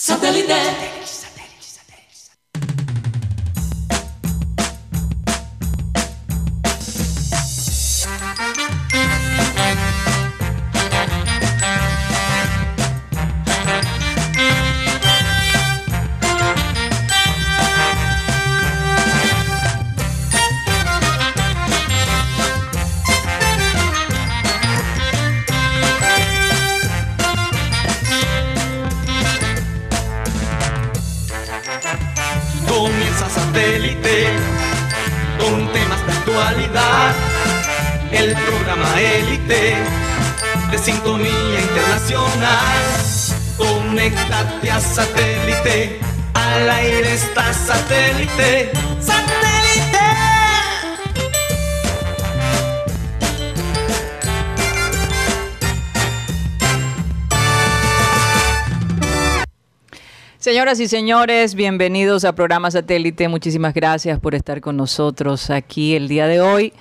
Satellite. Señoras y señores, bienvenidos a Programa Satélite. Muchísimas gracias por estar con nosotros aquí el día de hoy.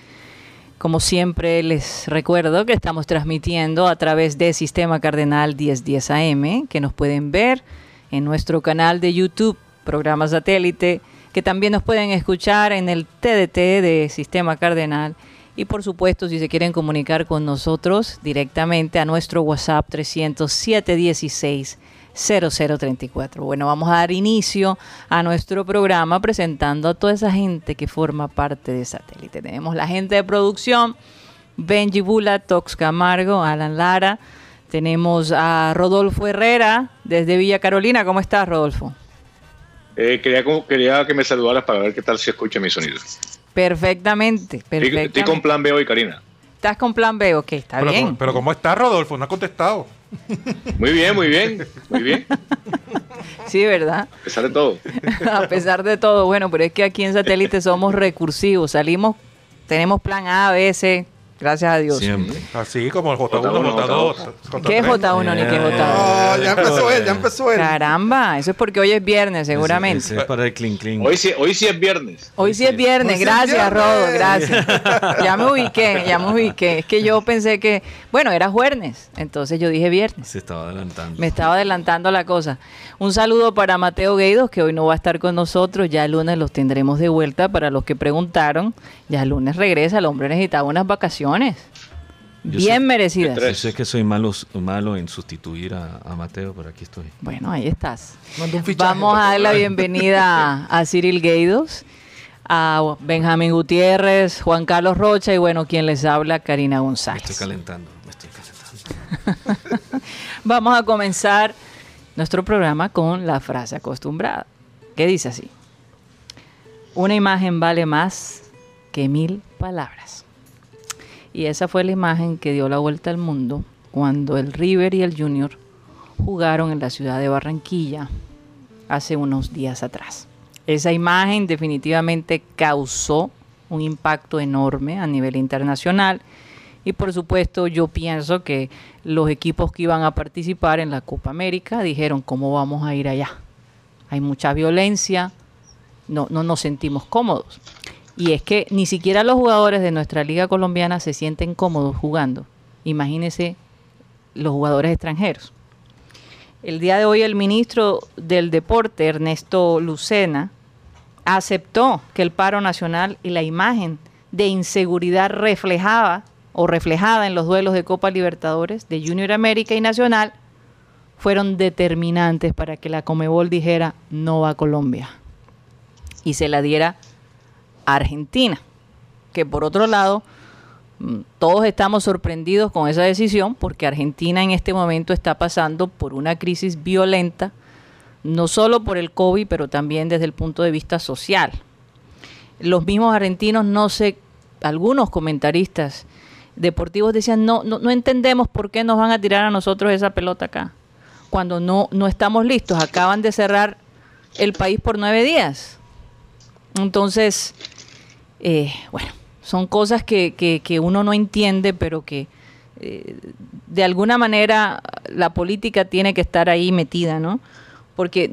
Como siempre, les recuerdo que estamos transmitiendo a través de Sistema Cardenal 1010 AM, que nos pueden ver en nuestro canal de YouTube, Programa Satélite, que también nos pueden escuchar en el TDT de Sistema Cardenal. Y por supuesto, si se quieren comunicar con nosotros directamente a nuestro WhatsApp 30716 0034. Bueno, vamos a dar inicio a nuestro programa presentando a toda esa gente que forma parte de Satélite. Tenemos la gente de producción, Benji Bula, Tox Camargo, Alan Lara. Tenemos a Rodolfo Herrera desde Villa Carolina. ¿Cómo estás, Rodolfo? Eh, quería, como- quería que me saludaras para ver qué tal se escucha mi sonido. Perfectamente, Estoy, perfectamente. estoy con plan B hoy, Karina. ¿Estás con plan B? Ok, está Pero, bien. ¿cómo- pero ¿cómo está Rodolfo? No ha contestado. Muy bien, muy bien, muy bien. Sí, ¿verdad? A pesar de todo. a pesar de todo, bueno, pero es que aquí en Satélite somos recursivos. Salimos, tenemos plan A, B, C, gracias a Dios. Siempre. Así como el J1, J1, J2. ¿Qué es J1 ni qué es J2? Ah, ya empezó él, ya empezó él. Caramba, eso es porque hoy es viernes, seguramente. Ese, ese es para el clean clean. Hoy sí, hoy sí es viernes. Hoy sí es viernes, gracias, viernes. Rodo, gracias. Ya me ubiqué, ya me ubiqué. Es que yo pensé que, bueno, era jueves, entonces yo dije viernes. Se estaba adelantando. Me estaba adelantando la cosa. Un saludo para Mateo Gueidos, que hoy no va a estar con nosotros. Ya el lunes los tendremos de vuelta. Para los que preguntaron, ya el lunes regresa. El hombre necesitaba unas vacaciones. Yo bien sé- merecidas. Yo sé que soy malo, malo en sustituir a, a Mateo, pero aquí estoy. Bueno, ahí estás. Fichaje. Vamos a dar la bienvenida a Cyril Gueidos, a Benjamín Gutiérrez, Juan Carlos Rocha y bueno, quien les habla, Karina Me González. estoy calentando. Me estoy calentando. Vamos a comenzar nuestro programa con la frase acostumbrada, que dice así. Una imagen vale más que mil palabras. Y esa fue la imagen que dio la vuelta al mundo cuando el River y el Junior jugaron en la ciudad de Barranquilla hace unos días atrás. Esa imagen definitivamente causó un impacto enorme a nivel internacional y por supuesto yo pienso que los equipos que iban a participar en la Copa América dijeron, ¿cómo vamos a ir allá? Hay mucha violencia, no, no nos sentimos cómodos. Y es que ni siquiera los jugadores de nuestra liga colombiana se sienten cómodos jugando. Imagínense los jugadores extranjeros. El día de hoy el ministro del Deporte, Ernesto Lucena, aceptó que el paro nacional y la imagen de inseguridad reflejaba o reflejada en los duelos de Copa Libertadores de Junior América y Nacional fueron determinantes para que la Comebol dijera no va a Colombia y se la diera Argentina, que por otro lado mm, todos estamos sorprendidos con esa decisión porque Argentina en este momento está pasando por una crisis violenta, no solo por el COVID, pero también desde el punto de vista social. Los mismos argentinos, no sé, algunos comentaristas deportivos decían, no, no, no entendemos por qué nos van a tirar a nosotros esa pelota acá, cuando no, no estamos listos. Acaban de cerrar el país por nueve días. Entonces, eh, bueno, son cosas que, que- que uno no entiende, pero que eh, de alguna manera la política tiene que estar ahí metida, ¿no? Porque,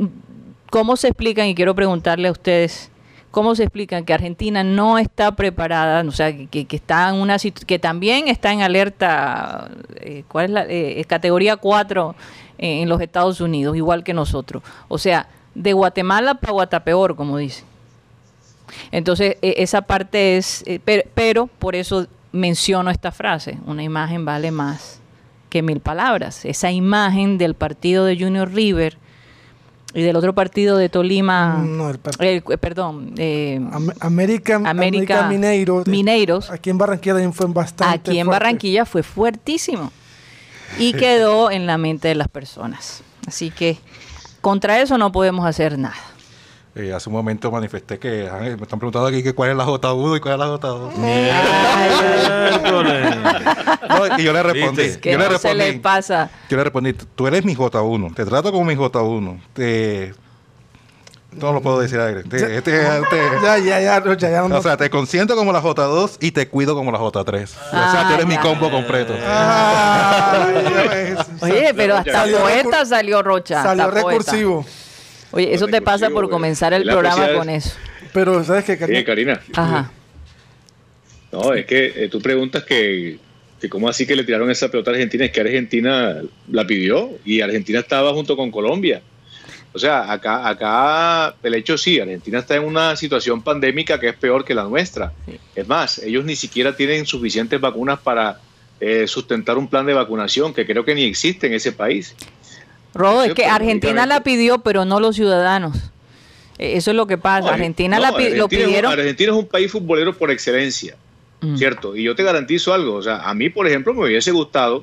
¿cómo se explican? Y quiero preguntarle a ustedes, ¿cómo se explica que Argentina no está preparada, o sea, que, que está en una que también está en alerta, eh, ¿cuál es la eh, categoría 4 eh, en los Estados Unidos, igual que nosotros? O sea, de Guatemala para Guatapeor, como dicen. Entonces, e- esa parte es, eh, per- pero, por eso menciono esta frase, una imagen vale más que mil palabras. Esa imagen del partido de Junior River y del otro partido de Tolima, No, el par- eh, eh, perdón, eh, Am- América, América América Mineiros. Mineiros. Aquí en Barranquilla también fue bastante aquí en fuerte. Barranquilla fue fuertísimo y quedó en la mente de las personas. Así que contra eso no podemos hacer nada. Eh, hace un momento manifesté que ah, me están preguntando aquí que cuál es la J1 y cuál es la J2. Miércoles. No, y yo le respondí. ¿Viste? Que Yo le no se le respondí. pasa. Yo le respondí, tú eres mi J1, te trato como mi J1. Te... No lo puedo decir aire. Te- este- este- Ya, ya, ya, Rocha, ya no. o sea, te consiento como la J2 y te cuido como la J3. o sea, tú eres Ah, mi ya. combo completo. Ya ves. Oye, pero hasta poeta salió Rocha. Salió hasta poeta. Oye, eso te pasa por comenzar el programa con es- eso. Pero, ¿sabes qué, Karina? Karina, Ajá. no, es que eh, tú preguntas que, que cómo así que le tiraron esa pelota a Argentina, es que Argentina la pidió y Argentina estaba junto con Colombia. O sea, acá, acá el hecho sí, Argentina está en una situación pandémica que es peor que la nuestra. Sí. Es más, ellos ni siquiera tienen suficientes vacunas para eh, sustentar un plan de vacunación que creo que ni existe en ese país. Rodo, es que Argentina la pidió, pero no los ciudadanos. Eh, Eso es lo que pasa. No, Argentina no, la lo Argentina es un- pidieron. Argentina es un país futbolero por excelencia. Mm. ¿cierto? Y yo te garantizo algo, o sea, a mí, por ejemplo, me hubiese gustado,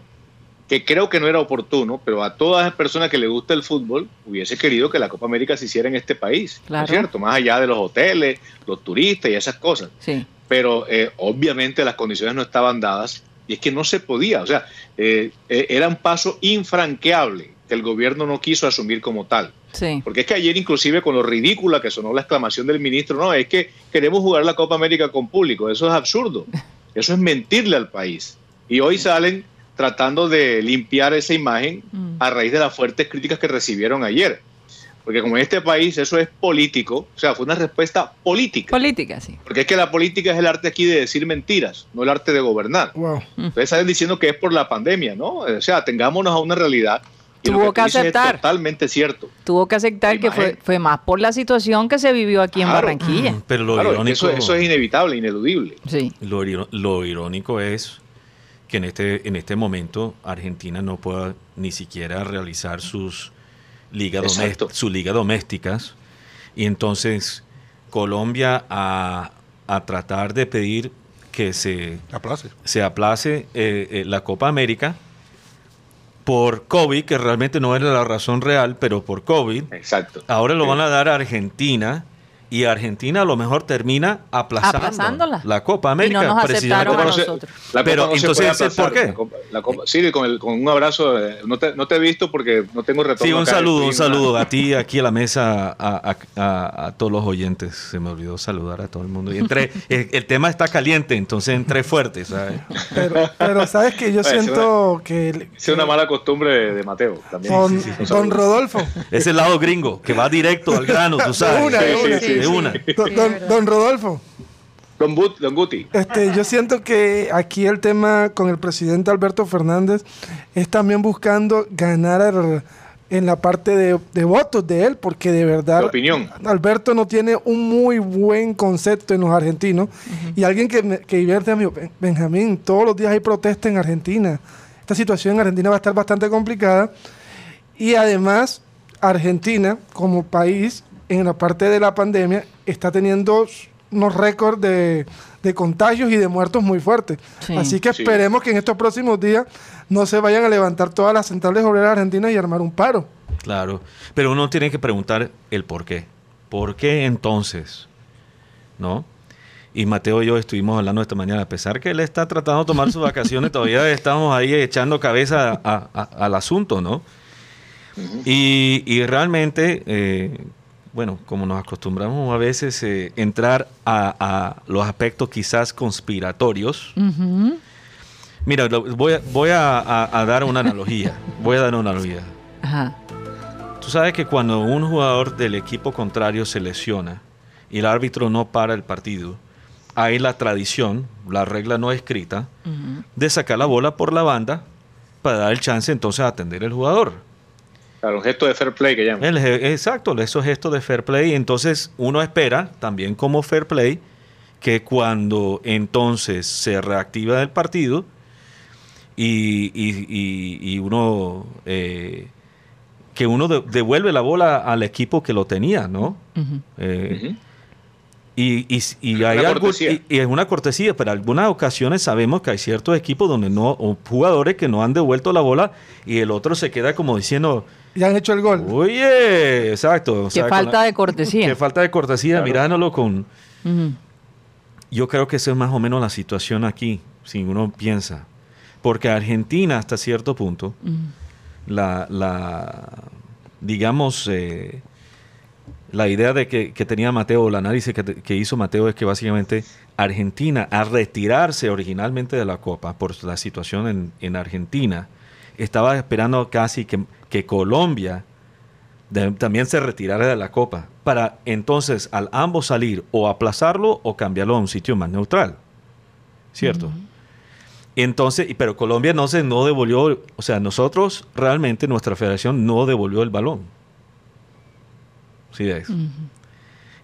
que creo que no era oportuno, pero a todas las personas que le gusta el fútbol, hubiese querido que la Copa América se hiciera en este país, ¿no Claro. es ¿cierto? Más allá de los hoteles, los turistas y esas cosas. Sí. Pero eh, obviamente las condiciones no estaban dadas y es que no se podía, o sea, eh, eh, era un paso infranqueable que el gobierno no quiso asumir como tal. Sí. Porque es que ayer inclusive con lo ridícula que sonó la exclamación del ministro, no, es que queremos jugar la Copa América con público. Eso es absurdo. Eso es mentirle al país. Y hoy salen tratando de limpiar esa imagen Mm. a raíz de las fuertes críticas que recibieron ayer. Porque como en este país eso es político, o sea, fue una respuesta política. Política, sí. Porque es que la política es el arte aquí de decir mentiras, no el arte de gobernar. Wow. Ustedes salen diciendo que es por la pandemia, ¿no? O sea, tengámonos a una realidad. Y Tuvo que es aceptar. totalmente cierto. Tuvo que aceptar que fue, fue más por la situación que se vivió aquí en. Barranquilla. Pero lo Claro, irónico, eso, eso es inevitable, ineludible. Sí. lo, irónico es que en este, en este momento Argentina no pueda ni siquiera realizar sus ligas sus ligas domésticas y entonces Colombia a, a tratar de pedir que se, Aplace. se aplace eh, eh, la Copa América por COVID, que realmente no era la razón real, pero por COVID. Exacto. Ahora lo Sí. van a dar a Argentina y Argentina a lo mejor termina aplazando Aplazándola. la Copa Y América. no nos precisamente a nosotros. La Pero, Copa no entonces, puede ¿ese aplazar. por qué? La Copa- la Copa- sí, con, el- con un abrazo. eh, No te, no te he visto porque no tengo retorno. Sí, un acá, saludo, un saludo a ti, aquí a la mesa, a, a- a- a todos los oyentes. Se me olvidó saludar a todo el mundo. Y entré, el, el tema está caliente, entonces entré fuerte, ¿sabes? Pero, pero sabes que yo Oye, siento que Es una mala costumbre de, de Mateo. También. don, Sí, sí. Rodolfo, Es el lado gringo, que va directo al grano, tú sabes. una, una. De una. don, don- don Rodolfo, Don, But- don Guti. este, yo siento que aquí el tema con el presidente Alberto Fernández es también buscando ganar el- en la parte de, de votos de él, porque de verdad opinión. Alberto no tiene un muy buen concepto en los argentinos. Y alguien que, me, que divierte a mí, "Ben- Benjamín, todos los días hay protesta en Argentina. Esta situación en Argentina va a estar bastante complicada. Y además, Argentina, como país, en la parte de la pandemia, está teniendo unos récords de, de contagios y de muertos muy fuertes. Sí. Así que Sí. esperemos que en estos próximos días no se vayan a levantar todas las centrales obreras argentinas y armar un paro. Claro, pero uno tiene que preguntar el por qué. ¿Por qué entonces? ¿No? Y Mateo y yo estuvimos hablando esta mañana, a pesar que él está tratando de tomar sus vacaciones, todavía estamos ahí echando cabeza a- a- al asunto, ¿no? Y, y realmente, eh, bueno, como nos acostumbramos a veces eh, entrar a, a los aspectos quizás conspiratorios, mira, lo- voy, a, voy a- a- a dar una analogía, voy a dar una analogía. Ajá. Tú sabes que cuando un jugador del equipo contrario se lesiona y el árbitro no para el partido, hay la tradición, la regla no escrita, de sacar la bola por la banda para dar el chance entonces a atender el jugador. Claro, un gesto de fair play que llaman. El exacto, esos gestos de fair play. Entonces uno espera, también como fair play, que cuando entonces se reactiva el partido y, y- y- y uno eh, que uno de- devuelve la bola al equipo que lo tenía, ¿no? Eh, Ujú. Y, y, y hay algo, y, y es una cortesía, pero en algunas ocasiones sabemos que hay ciertos equipos donde no, o jugadores que no han devuelto la bola y el otro se queda como diciendo, Ya han hecho el gol. Oye, exacto. o Qué sea, falta la- de cortesía. Qué falta de cortesía, Claro. mirándolo con... Yo creo que esa es más o menos la situación aquí, si uno piensa. Porque Argentina, hasta cierto punto, la, la digamos, eh, la idea de que, que tenía Mateo, el análisis que, hizo Mateo es que básicamente Argentina, al retirarse originalmente de la Copa por la situación en, en Argentina, estaba esperando casi que, que Colombia de- también se retirara de la Copa, para entonces al ambos salir o aplazarlo o cambiarlo a un sitio más neutral. ¿Cierto? Entonces, pero Colombia no se no devolvió, o sea, nosotros realmente nuestra federación no devolvió el balón. ¿Sí ves?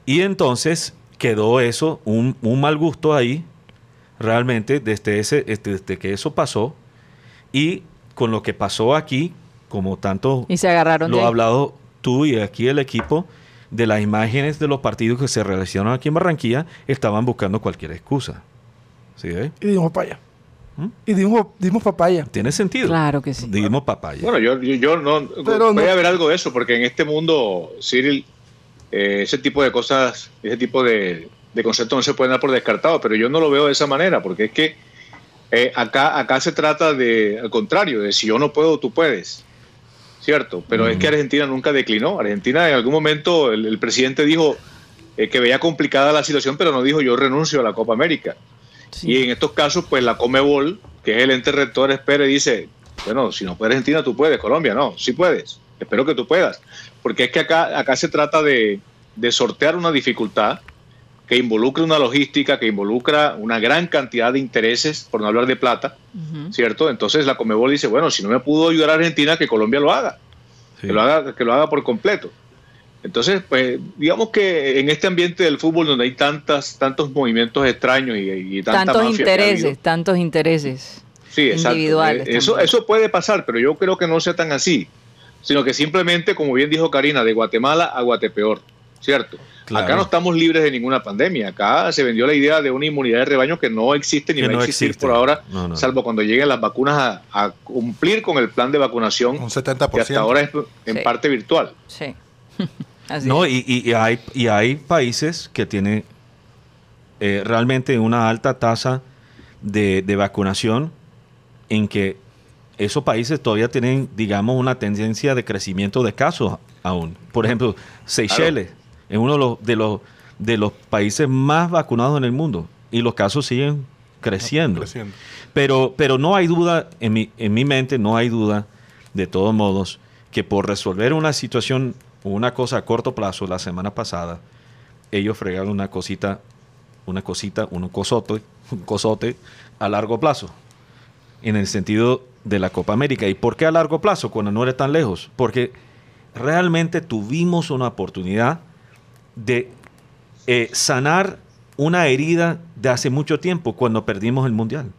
Y entonces quedó eso, un, un mal gusto ahí, realmente, desde, ese, este- desde que eso pasó. Y con lo que pasó aquí, como tanto Y se agarraron lo ha hablado tú y aquí el equipo, de las imágenes de los partidos que se realizaron aquí en Barranquilla, estaban buscando cualquier excusa. ¿Sí ves? Y dimos papaya. ¿Mm? Y dimos, dimos papaya. Tiene sentido. Claro que sí. Dimos papaya. Bueno, yo, yo, yo no. Pero puede no- haber algo de eso, porque en este mundo, Cyril, eh, ese tipo de cosas, ese tipo de, de conceptos no se pueden dar por descartado, pero yo no lo veo de esa manera, porque es que eh, acá, acá se trata de, al contrario, de si yo no puedo, tú puedes. ¿Cierto? Pero es que Argentina nunca declinó. Argentina en algún momento, el, el presidente dijo eh, que veía complicada la situación, pero no dijo yo renuncio a la Copa América. Sí. Y en estos casos, pues la Comebol, que es el ente rector, espera y dice, bueno, si no puede Argentina, tú puedes, Colombia, no, sí puedes, espero que tú puedas. Porque es que acá, acá se trata de, de sortear una dificultad que involucra una logística, que involucra una gran cantidad de intereses, por no hablar de plata. ¿cierto? Entonces la Comebol dice, bueno, si no me pudo ayudar a Argentina, que Colombia lo haga, Sí. que, lo haga que lo haga por completo. Entonces, pues, digamos que en este ambiente del fútbol donde hay tantas, tantos movimientos extraños y, y tanta Tantos mafia habido, intereses, tantos intereses. Sí, individuales Eh, Eso, también. eso puede pasar, pero yo creo que no sea tan así, sino que simplemente, como bien dijo Karina, de Guatemala a Guatepeor, ¿cierto? Claro. Acá no estamos libres de ninguna pandemia. Acá se vendió la idea de una inmunidad de rebaño que no existe ni Que va a existir existe. por ahora, No, no. salvo cuando lleguen las vacunas a, a cumplir con el plan de vacunación Un que 70%. hasta ahora es en Sí. parte virtual. Sí. Así No, es. y, y- y hay, y hay países que tienen eh, realmente una alta tasa de, de vacunación en que esos países todavía tienen, digamos, una tendencia de crecimiento de casos aún. Por ejemplo, Seychelles es uno de los, de, los, de los países más vacunados en el mundo y los casos siguen creciendo. Creciendo. Pero, pero no hay duda, en mi, en mi mente no hay duda, de todos modos, que por resolver una situación o una cosa a corto plazo, la semana pasada, ellos fregaron una cosita, una cosita, un cosote, un cosote a largo plazo. En el sentido de la Copa América. ¿Y por qué a largo plazo cuando no eres tan lejos? Porque realmente tuvimos una oportunidad de eh, sanar una herida de hace mucho tiempo cuando perdimos el Mundial.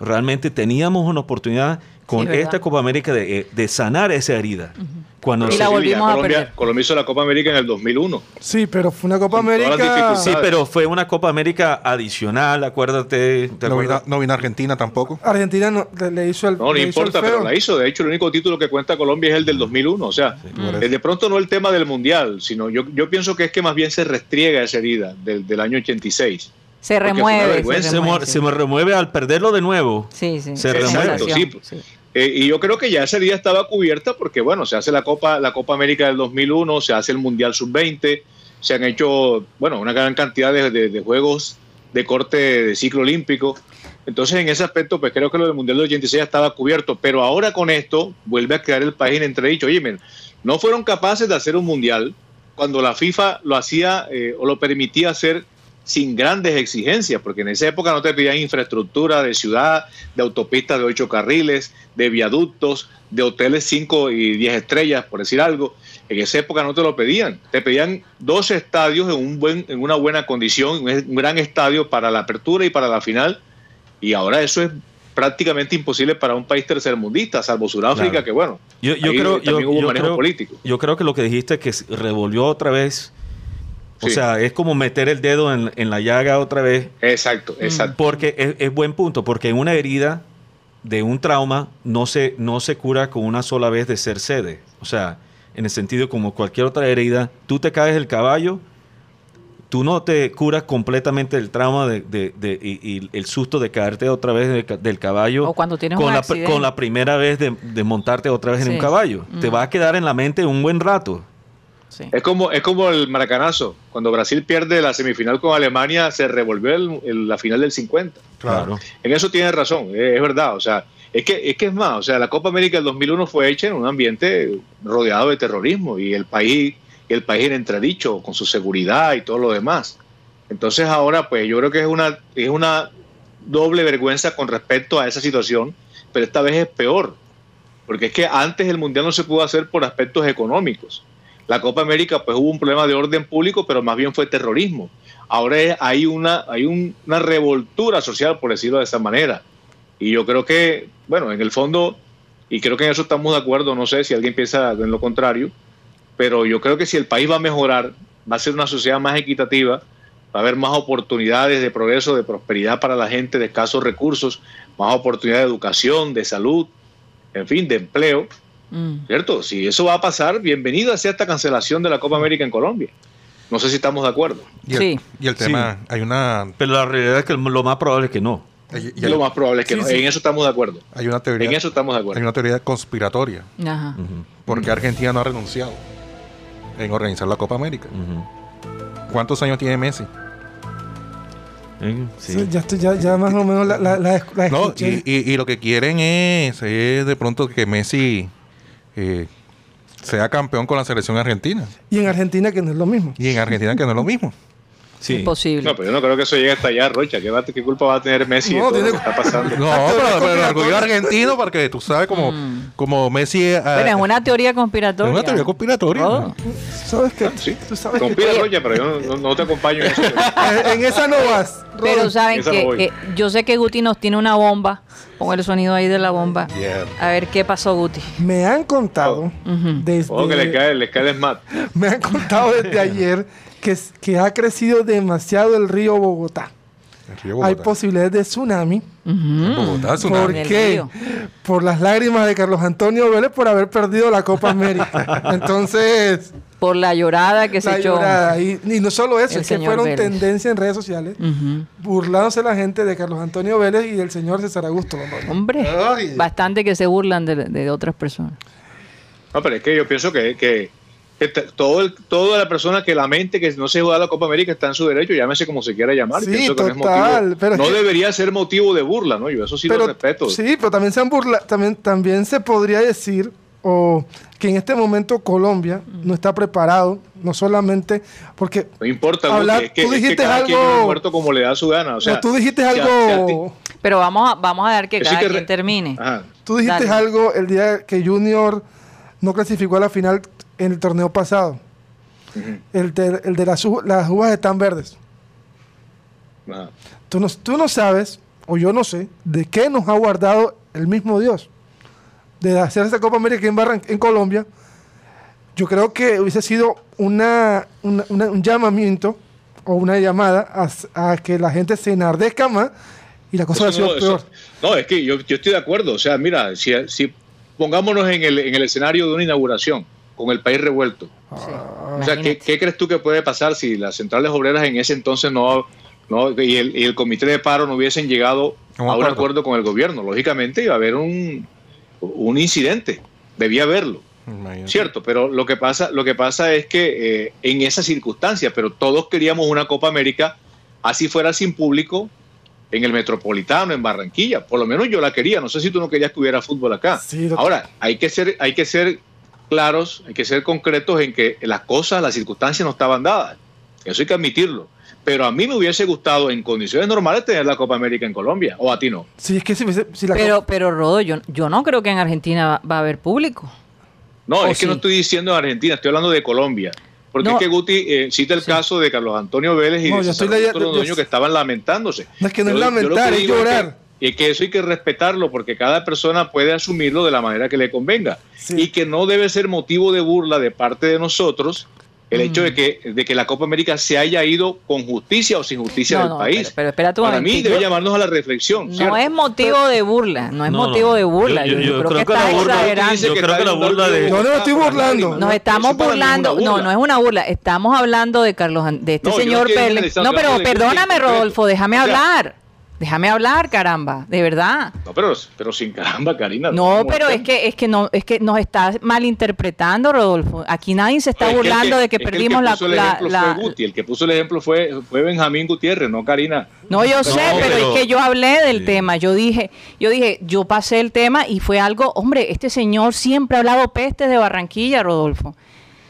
Realmente teníamos una oportunidad con esta Copa América de, eh, de sanar esa herida. Cuando Y se- la Sí, volvimos a Colombia, perder. Colombia hizo la Copa América en el 2001. Sí, pero fue una Copa Con América. Sí, pero fue una Copa América adicional, acuérdate. ¿te No vino, no vino Argentina tampoco. Argentina no- le, hizo el. No, no el importa, pero la hizo. De hecho, el único título que cuenta Colombia es el del 2001. O sea, eh, eso. de pronto no el tema del Mundial, sino yo, yo pienso que es que más bien se restriega esa herida del, del año 86. Se remueve. se, remueve, sí. se me remueve al perderlo de nuevo. Sí, sí. se remueve. Sí. Eh, y yo creo que ya esa herida estaba cubierta porque, bueno, se hace la Copa, la Copa América del 2001, se hace el Mundial Sub-20, se han hecho, bueno, una gran cantidad de, de- juegos de corte de ciclo olímpico. Entonces, en ese aspecto, pues creo que lo del Mundial del 86 ya estaba cubierto. Pero ahora con esto vuelve a quedar el país en entredicho. Oye, miren, no fueron capaces de hacer un Mundial cuando la FIFA lo hacía eh, o lo permitía hacer sin grandes exigencias, porque en esa época no te pedían infraestructura de ciudad, de autopistas de ocho carriles, de viaductos, de hoteles 5 y 10 estrellas, por decir algo. En esa época no te lo pedían. Te pedían dos estadios en, un buen, en una buena condición, un gran estadio para la apertura y para la final. Y ahora eso es prácticamente imposible para un país tercermundista, salvo Sudáfrica, Claro. que bueno, Yo, yo creo, también yo- hubo yo manejo creo- político. yo creo que lo que dijiste que revolvió otra vez. O Sí. sea, es como meter el dedo en, en la llaga otra vez. Exacto, exacto. Porque es, es buen punto, porque una herida de un trauma no se, no se cura con una sola vez de ser sede. O sea, en el sentido como cualquier otra herida, tú te caes del caballo, tú no te curas completamente del trauma de, de- de- y, y el susto de caerte otra vez del caballo. O cuando tienes con un la, accidente. con la primera vez de, de montarte otra vez en un caballo. Te Mm. va a quedar en la mente un buen rato. Sí. Es como, es como el maracanazo. Cuando Brasil pierde la semifinal con Alemania, se revolvió el- el- la final del 50. Claro. En eso tiene razón, es verdad. O sea, es que, es que es más, o sea, la Copa América del 2001 fue hecha en un ambiente rodeado de terrorismo y el país, el país en entredicho con su seguridad y todo lo demás. Entonces ahora, pues yo creo que es una, es una doble vergüenza con respecto a esa situación, pero esta vez es peor, porque es que antes el Mundial no se pudo hacer por aspectos económicos. La Copa América, pues hubo un problema de orden público, pero más bien fue terrorismo. Ahora hay, una, hay un- una revoltura social, por decirlo de esa manera. Y yo creo que, bueno, en el fondo, y creo que en eso estamos de acuerdo, no sé si alguien piensa en lo contrario, pero yo creo que si el país va a mejorar, va a ser una sociedad más equitativa, va a haber más oportunidades de progreso, de prosperidad para la gente de escasos recursos, más oportunidades de educación, de salud, en fin, de empleo, Mm. ¿cierto? Si eso va a pasar, bienvenida sea esta cancelación de la Copa América en Colombia. No sé si estamos de acuerdo. Y el, Sí. y el tema, hay una, Pero la realidad es que lo más probable es que no. hay, y lo hay- más probable es que Sí, no. sí. En eso estamos de acuerdo. hay una teoría, En eso estamos de hay acuerdo. una teoría conspiratoria. Ajá. Porque Argentina no ha renunciado en organizar la Copa América? ¿Cuántos años tiene Messi? Eh, sí. Ya, estoy- ya, ya más o menos la, la, la- la No, y, y- y lo que quieren es, es de pronto que Messi eh, sea campeón con la selección argentina. Y en Argentina, que no es lo mismo. Y en Argentina que no es lo mismo. Sí. Imposible. No, pero yo no creo que eso llegue hasta allá, Rocha. ¿Qué, va- qué culpa va a tener Messi de No, lo tiene- que está pasando? No, pero, pero el orgullo argentino, porque tú sabes como, Mm. como Messi... eh, Bueno, es una teoría es conspiratoria. una teoría conspiratoria. Oh. ¿Sabes qué? Ah, Sí, Tú sabes que Conspira, Rocha, pero yo no, no- no te acompaño en eso. en, esa no vas. Pero saben no que, yo sé que Guti nos tiene una bomba. Pongo el sonido ahí de la bomba. Yeah. A ver qué pasó, Guti. me han contado Ujú. desde Ojo que le cae, le cae el smat. me han contado desde ayer que, ha crecido demasiado el río Bogotá. El río Hay posibilidades de tsunami. Bogotá ¿Por qué? Por las lágrimas de Carlos Antonio Vélez por haber perdido la Copa América. Entonces, Por la llorada que se la echó. llorada. Y, y no solo eso, es que fueron Vélez. tendencia en redes sociales, burlándose la gente de Carlos Antonio Vélez y del señor César Augusto. Hombre, Ay. bastante que se burlan de, de otras personas. No, pero es que yo pienso que, todo el, toda la persona que lamente que no se juega la Copa América está en su derecho, llámese como se quiera llamar. Sí, que no es total, motivo- pero no que- debería ser motivo de burla, ¿no? Yo eso sí lo respeto. Sí, pero también se han burla, también, también se podría decir o que en este momento Colombia no está preparado, no solamente porque No importa, Hablar- es que, tú es que dijiste cada algo- muerto como le da su gana. O sea, no, tú dijiste algo, Pero vamos a, vamos a dar que cada que quien termine. Ajá. tú dijiste Dale. algo el día que Junior no clasificó a la final en el torneo pasado. El de, el de las, uvas están verdes. Ajá. Tú no, tú no sabes, o yo no sé, de qué nos ha guardado el mismo Dios. De hacer esta Copa América en, Barran- en Colombia, yo creo que hubiese sido una, una- una- un llamamiento o una llamada a, que la gente se enardezca más y la cosa Eso no, peor. eso- no, es que yo, yo estoy de acuerdo. O sea, mira, si, si pongámonos en el, en el escenario de una inauguración con el país revuelto. Sí. O sea, ¿qué, crees tú que puede pasar si las centrales obreras en ese entonces no, no y, el, y el comité de paro no hubiesen llegado Un a un acuerdo. con el gobierno? Lógicamente iba a haber un, un incidente. Debía haberlo. Imagínate. Cierto, pero lo que pasa, lo que pasa es que eh, en esas circunstancias, pero todos queríamos una Copa América, así fuera sin público, en el Metropolitano, en Barranquilla. Por lo menos yo la quería. No sé si tú no querías que hubiera fútbol acá. Sí. Ahora, hay que ser, hay que ser claros, hay que ser concretos en que las cosas, las circunstancias no estaban dadas. Eso hay que admitirlo. Pero a mí me hubiese gustado en condiciones normales tener la Copa América en Colombia, o a ti no. Sí, es que si, si la Pero, pero Rodo, yo, yo no creo que en Argentina va, va a haber público. No, ¿O es que no estoy diciendo Argentina, estoy hablando de Colombia. Porque No. es que Guti eh, cita el caso de Carlos Antonio Vélez y No, de yo César estoy yo- que estaban lamentándose. No, es que no es Yo- lamentar, que es llorar. Y que eso hay que respetarlo porque cada persona puede asumirlo de la manera que le convenga. Sí. Y que no debe ser motivo de burla de parte de nosotros el hecho Mm. de que, de que la Copa América se haya ido con justicia o sin justicia No, del no, país. pero- pero espérate un Para mí debe llamarnos a la reflexión. No ¿cierto? es motivo de burla, no es No, no. motivo de burla. Yo- Yo, yo- yo creo, creo que que la estás burla- exagerando. Dice Yo que creo que la está burla de- No, no, estoy burlando. Nos estamos burlando, no, burla. no es una burla, estamos hablando de Carlos, de este No, yo no señor analizando, No, pero perdóname. Rodolfo, déjame O sea, hablar. Déjame hablar, caramba, de verdad. No, pero, pero sin caramba, Karina. No, ¿cómo pero es que es que no es que nos está malinterpretando, Rodolfo. Aquí nadie se está Es que el burlando de que es el perdimos la, puso el la- ejemplo la- fue Guti, el que puso el ejemplo fue, fue Benjamín Gutiérrez, no Karina. No, yo sé, pero, pero- es que yo hablé del Sí. tema. Yo dije, yo dije, yo pasé el tema y fue algo, hombre, este señor siempre ha hablado pestes de Barranquilla, Rodolfo.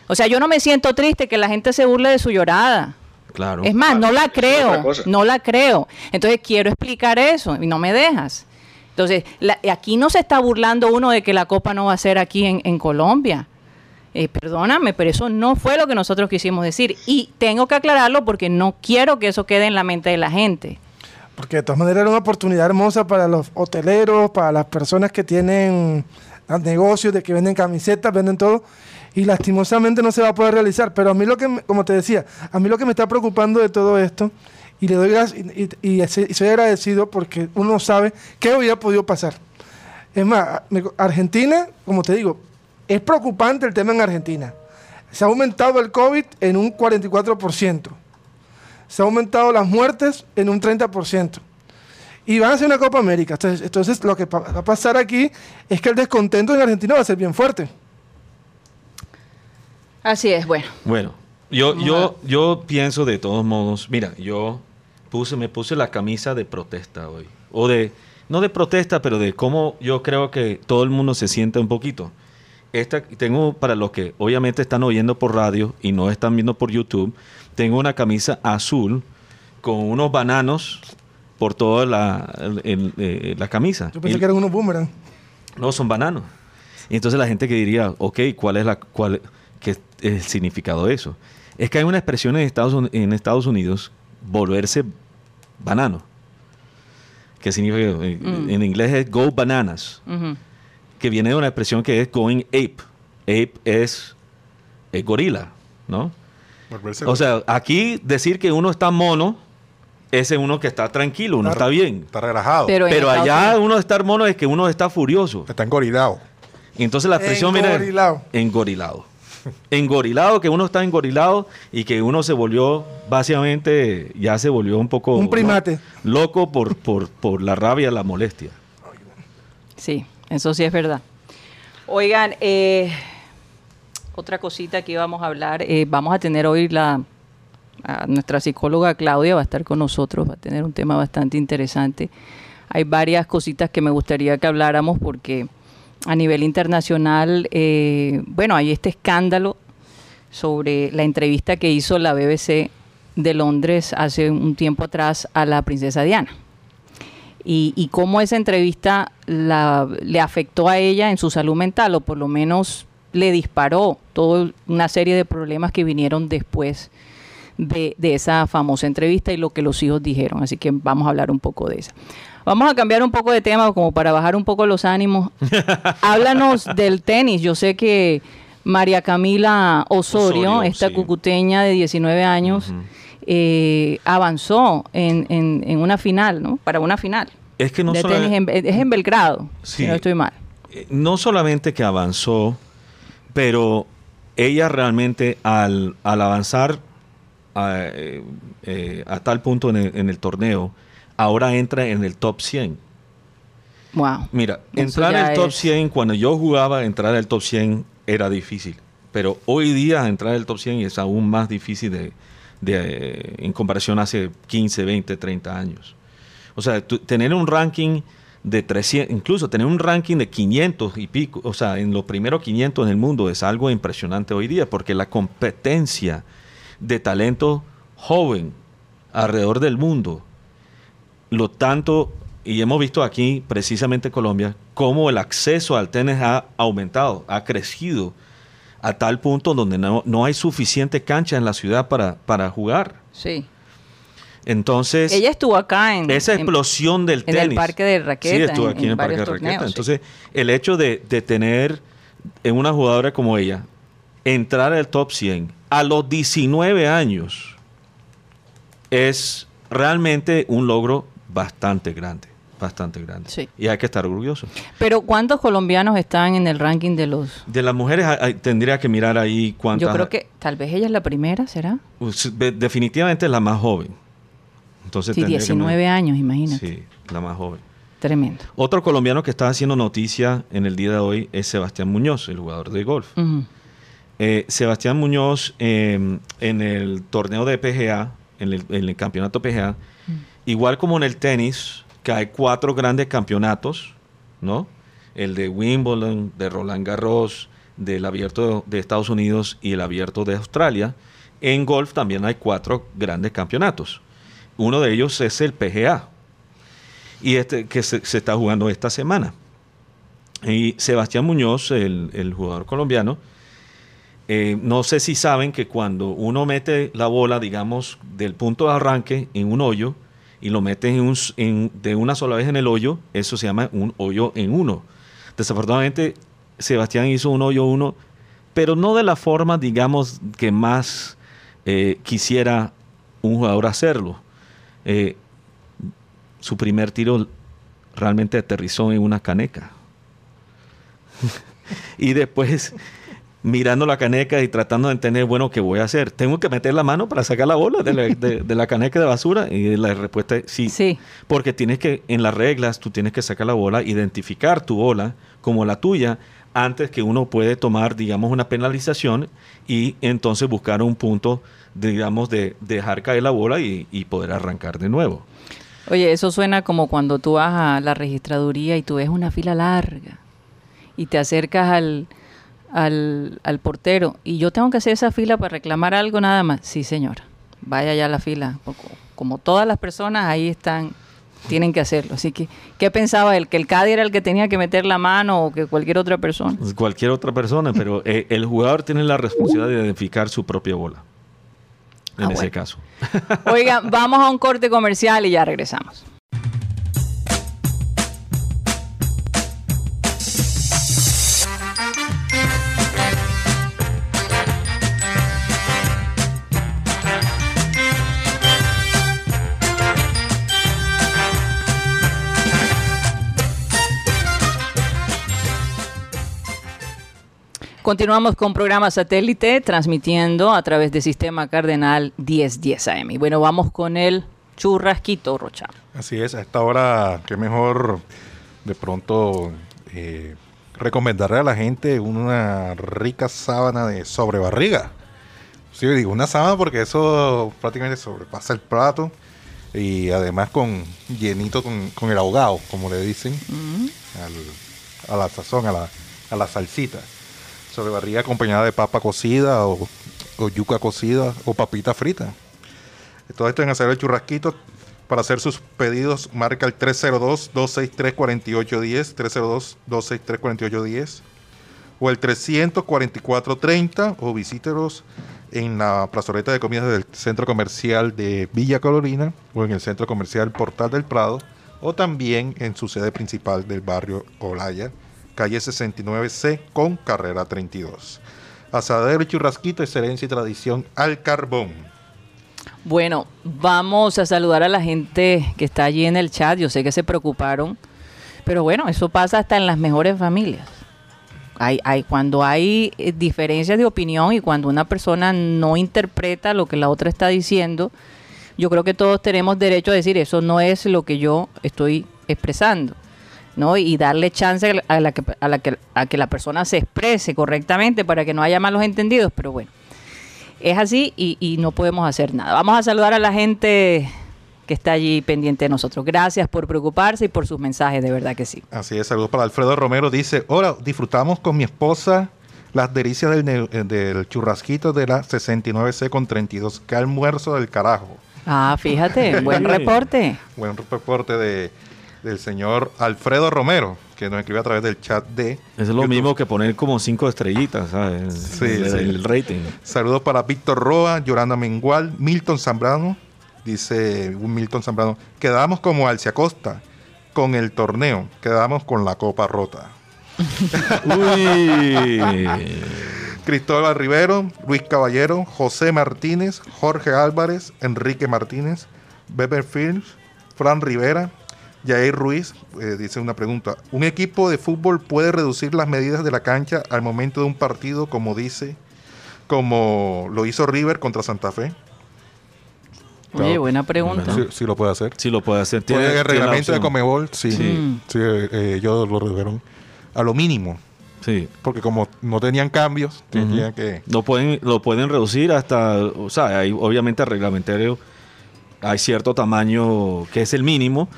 O sea, yo no me siento triste que la gente se burle de su llorada. Claro. Es más, no la creo, no la creo. Entonces quiero explicar eso y no me dejas. Entonces, la- aquí no se está burlando uno de que la Copa no va a ser aquí en, en Colombia. Eh, perdóname, pero eso no fue lo que nosotros quisimos decir. Y tengo que aclararlo porque no quiero que eso quede en la mente de la gente. Porque de todas maneras era una oportunidad hermosa para los hoteleros, para las personas que tienen ah, negocios, de que venden camisetas, venden todo. Y lastimosamente no se va a poder realizar. Pero a mí lo que, como te decía, a mí lo que me está preocupando de todo esto, y le doy gracias, y, soy agradecido porque uno sabe qué hubiera podido pasar. Es más, Argentina, como te digo, es preocupante el tema en Argentina. Se ha aumentado el COVID en un 44% se ha aumentado las muertes en un 30%. Y van a hacer una Copa América. Entonces, entonces lo que va a pasar aquí es que el descontento en Argentina va a ser bien fuerte. Así es, bueno. Bueno, yo, yo, yo pienso de todos modos, mira, yo puse, me puse la camisa de protesta hoy. O de, no de protesta, pero de cómo yo creo que todo el mundo se siente un poquito. Esta, tengo para los que obviamente están oyendo por radio y no están viendo por YouTube, tengo una camisa azul con unos bananos por toda la, el- eh, la camisa. Yo pensé que eran unos boomerang. no, son bananos. Y entonces la gente que diría, ok, ¿cuál es, la, cuál, el significado de eso? Es que hay una expresión en Estados, Uni- en Estados Unidos, volverse banano. Que significa, eh, Mm. en inglés es go bananas, que viene de una expresión que es going ape. Ape es, es gorila, ¿no? Volverse O sea, aquí decir que uno está mono, ese es uno que está tranquilo, uno está bien. Está relajado. Pero Pero allá Unidos- uno estar mono es que uno está furioso. Está engorilado. Y entonces la expresión mira, Engorilado. Engorilado. Que uno está engorilado y que uno se volvió, básicamente, ya se volvió un poco... Un primate. ¿no? Loco por, por, por la rabia, la molestia. Sí, eso sí es verdad. Oigan, eh, otra cosita que íbamos a hablar, eh, vamos a tener hoy la a nuestra psicóloga Claudia va a estar con nosotros, va a tener un tema bastante interesante. Hay varias cositas que me gustaría que habláramos porque a nivel internacional, eh, bueno, hay este escándalo sobre la entrevista que hizo la BBC de Londres hace un tiempo atrás a la princesa Diana y, cómo esa entrevista la- le afectó a ella en su salud mental, o por lo menos le disparó toda una serie de problemas que vinieron después de, de esa famosa entrevista y lo que los hijos dijeron. Así que vamos a hablar un poco de esa. Vamos a cambiar un poco de tema como para bajar un poco los ánimos. Háblanos del tenis. Yo sé que María Camila Osorio, Osorio, esta sí. cucuteña de 19 años, eh, avanzó en, en- en una final, ¿no? Para una final. Es que no de tenis en- es en Belgrado, si no estoy mal. eh, no solamente que avanzó, pero ella realmente al, al avanzar a, eh, eh, a tal punto en el, en el torneo, ahora entra en el top 100. Wow. Mira, Eso entrar al top es- 100, cuando yo jugaba, entrar al top 100 era difícil. Pero hoy día entrar al top 100 es aún más difícil de, de, eh, en comparación hace 15, 20, 30 años. O sea, tener un ranking de 300, incluso tener un ranking de 500 y pico, o sea, en los primeros 500 en el mundo es algo impresionante hoy día, porque la competencia de talento joven alrededor del mundo, lo tanto, y hemos visto aquí precisamente en Colombia, cómo el acceso al tenis ha aumentado, ha crecido a tal punto donde no, no hay suficiente cancha en la ciudad para, para jugar. Sí. Entonces, Ella estuvo acá en, esa en- explosión del en tenis. el parque de raqueta. Sí, estuvo en- aquí en, en el parque de raqueta. torneos, sí. Entonces, el hecho de, de tener en una jugadora como ella, entrar al top 100 a los 19 años, es realmente un logro bastante grande. Bastante grande. Sí. Y hay que estar orgulloso. Pero ¿cuántos colombianos están en el ranking de los...? De las mujeres hay- hay- tendría que mirar ahí cuántas. Yo creo que tal vez ella es la primera, ¿será? De- definitivamente es la más joven. Entonces Sí, tendría que 19 mirar. años, imagínate. Sí, la más joven. Tremendo. Otro colombiano que está haciendo noticia en el día de hoy es Sebastián Muñoz, el jugador de golf. Eh, Sebastián Muñoz eh, en el torneo de PGA, en el, en el campeonato PGA, igual como en el tenis, que hay cuatro grandes campeonatos, ¿no? El de Wimbledon, de Roland Garros, del abierto de Estados Unidos y el abierto de Australia. En golf también hay cuatro grandes campeonatos. Uno de ellos es el PGA, y este que se, está jugando esta semana. Y Sebastián Muñoz, el, el jugador colombiano, eh, no sé si saben que cuando uno mete la bola, digamos, del punto de arranque en un hoyo y lo mete en un s- en- de una sola vez en el hoyo, eso se llama un hoyo en uno. Desafortunadamente, Sebastián hizo un hoyo uno, pero no de la forma, digamos, que más eh, quisiera un jugador hacerlo. Eh, su primer tiro realmente aterrizó en una caneca. y después, mirando la caneca y tratando de entender, bueno, ¿qué voy a hacer? ¿Tengo que meter la mano para sacar la bola de la, de- de la caneca de basura? Y la respuesta es sí. Sí. Porque tienes que, en las reglas, tú tienes que sacar la bola, identificar tu bola como la tuya, antes que uno puede tomar, digamos, una penalización y entonces buscar un punto, digamos, de dejar caer la bola y, y poder arrancar de nuevo. Oye, eso suena como cuando tú vas a la registraduría y tú ves una fila larga y te acercas al, al, al portero y yo tengo que hacer esa fila para reclamar algo nada más. Sí, señora, vaya ya a la fila. Como- todas las personas ahí están, tienen que hacerlo. Así que, ¿qué pensaba él? ¿Que el Cadi era el que tenía que meter la mano o que cualquier otra persona? Cualquier otra persona, pero eh, el jugador tiene la responsabilidad de identificar su propia bola. En Ah, ese bueno. caso. Oiga, vamos a un corte comercial y ya regresamos. Continuamos con programa satélite transmitiendo a través del sistema Cardenal 1010 AM. Y bueno, vamos con el churrasquito, Rocha. Así es, a esta hora, qué mejor de pronto eh, recomendarle a la gente una rica sábana de sobrebarriga. Sí, digo una sábana porque eso prácticamente sobrepasa el plato y además con llenito con, con el ahogado, como le dicen, al- a la sazón, a la, a la salsita. Sobrebarriga acompañada de papa cocida o, o yuca cocida o papita frita. Todo esto en hacer el churrasquito. Para hacer sus pedidos, marca el 302-263-4810, 302-263-4810 o el 344-30 o visítelos en la plazoleta de comidas del centro comercial de Villa Carolina o en el centro comercial Portal del Prado o también en su sede principal del barrio Olaya, calle 69C con carrera 32. Asadero y churrasquito, excelencia y tradición al carbón. Bueno, vamos a saludar a la gente que está allí en el chat. Yo sé que se preocuparon, pero bueno, eso pasa hasta en las mejores familias. Hay, hay, cuando hay eh, diferencias de opinión y cuando una persona no interpreta lo que la otra está diciendo, yo creo que todos tenemos derecho a decir eso no es lo que yo estoy expresando. ¿No? Y darle chance a la que, a la que, a que la persona se exprese correctamente para que no haya malos entendidos, pero bueno, es así y, y no podemos hacer nada. Vamos a saludar a la gente que está allí pendiente de nosotros. Gracias por preocuparse y por sus mensajes, de verdad que sí. Así es, saludos para Alfredo Romero. Dice, hola, disfrutamos con mi esposa las delicias del, del churrasquito de la 69C con 32. ¡Qué almuerzo del carajo! Ah, fíjate, buen reporte. Buen reporte de, del señor Alfredo Romero, que nos escribe a través del chat de... Es lo YouTube. mismo que poner como cinco estrellitas, ¿sabes? Sí, el, sí. el rating. Saludos para Víctor Roa, Yolanda Mengual, Milton Zambrano. Dice Milton Zambrano, quedamos como Alcia Costa con el torneo, quedamos con la copa rota. Uy. Cristóbal Rivero, Luis Caballero, José Martínez, Jorge Álvarez, Enrique Martínez, Beber Fields, Fran Rivera, Jair Ruiz, eh, dice una pregunta. ¿Un equipo de fútbol puede reducir las medidas de la cancha al momento de un partido, como dice, como lo hizo River contra Santa Fe? Oye, buena pregunta. Sí, sí lo puede hacer. Sí lo puede hacer. Tiene- el tiene reglamento de. Comebol, sí, Sí. sí, Mm. eh, ellos lo redujeron a lo mínimo, Sí. porque como no tenían cambios, tenían que... Lo pueden, lo pueden reducir hasta, o sea, hay, obviamente el reglamentario hay cierto tamaño que es el mínimo,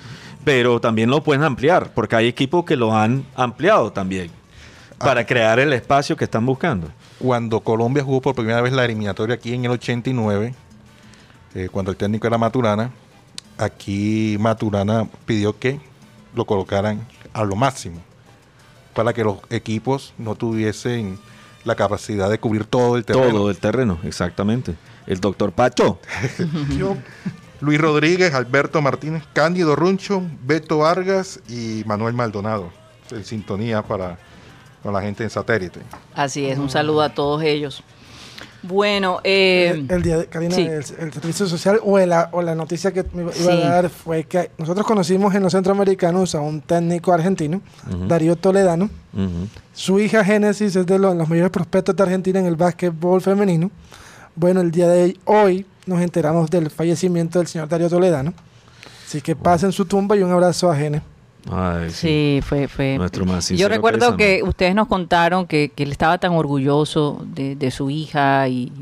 pero también lo pueden ampliar, porque hay equipos que lo han ampliado también para crear el espacio que están buscando. cuando Colombia jugó por primera vez la eliminatoria aquí en el 89, eh, cuando el técnico era Maturana, aquí Maturana pidió que lo colocaran a lo máximo para que los equipos no tuviesen la capacidad de cubrir todo el terreno. Todo el terreno, exactamente. El doctor Pacho. Yo, Luis Rodríguez, Alberto Martínez, Cándido Runcho, Beto Vargas y Manuel Maldonado. En sintonía para con la gente en satélite. Así es, un saludo a todos ellos. Bueno, eh, el, el día de Karina, sí. el, el servicio social o, el- o la noticia que me iba Sí. a dar fue que nosotros conocimos en los centroamericanos a un técnico argentino, Darío Toledano. Su hija Génesis es de los, los mayores prospectos de Argentina en el básquetbol femenino. Bueno, el día de hoy nos enteramos del fallecimiento del señor Darío Toledano. Así que pasen su tumba y un abrazo a Gene. Ay, sí. sí, fue... fue Nuestro más Yo recuerdo pésame. que ustedes nos contaron que, que él estaba tan orgulloso de, de su hija y,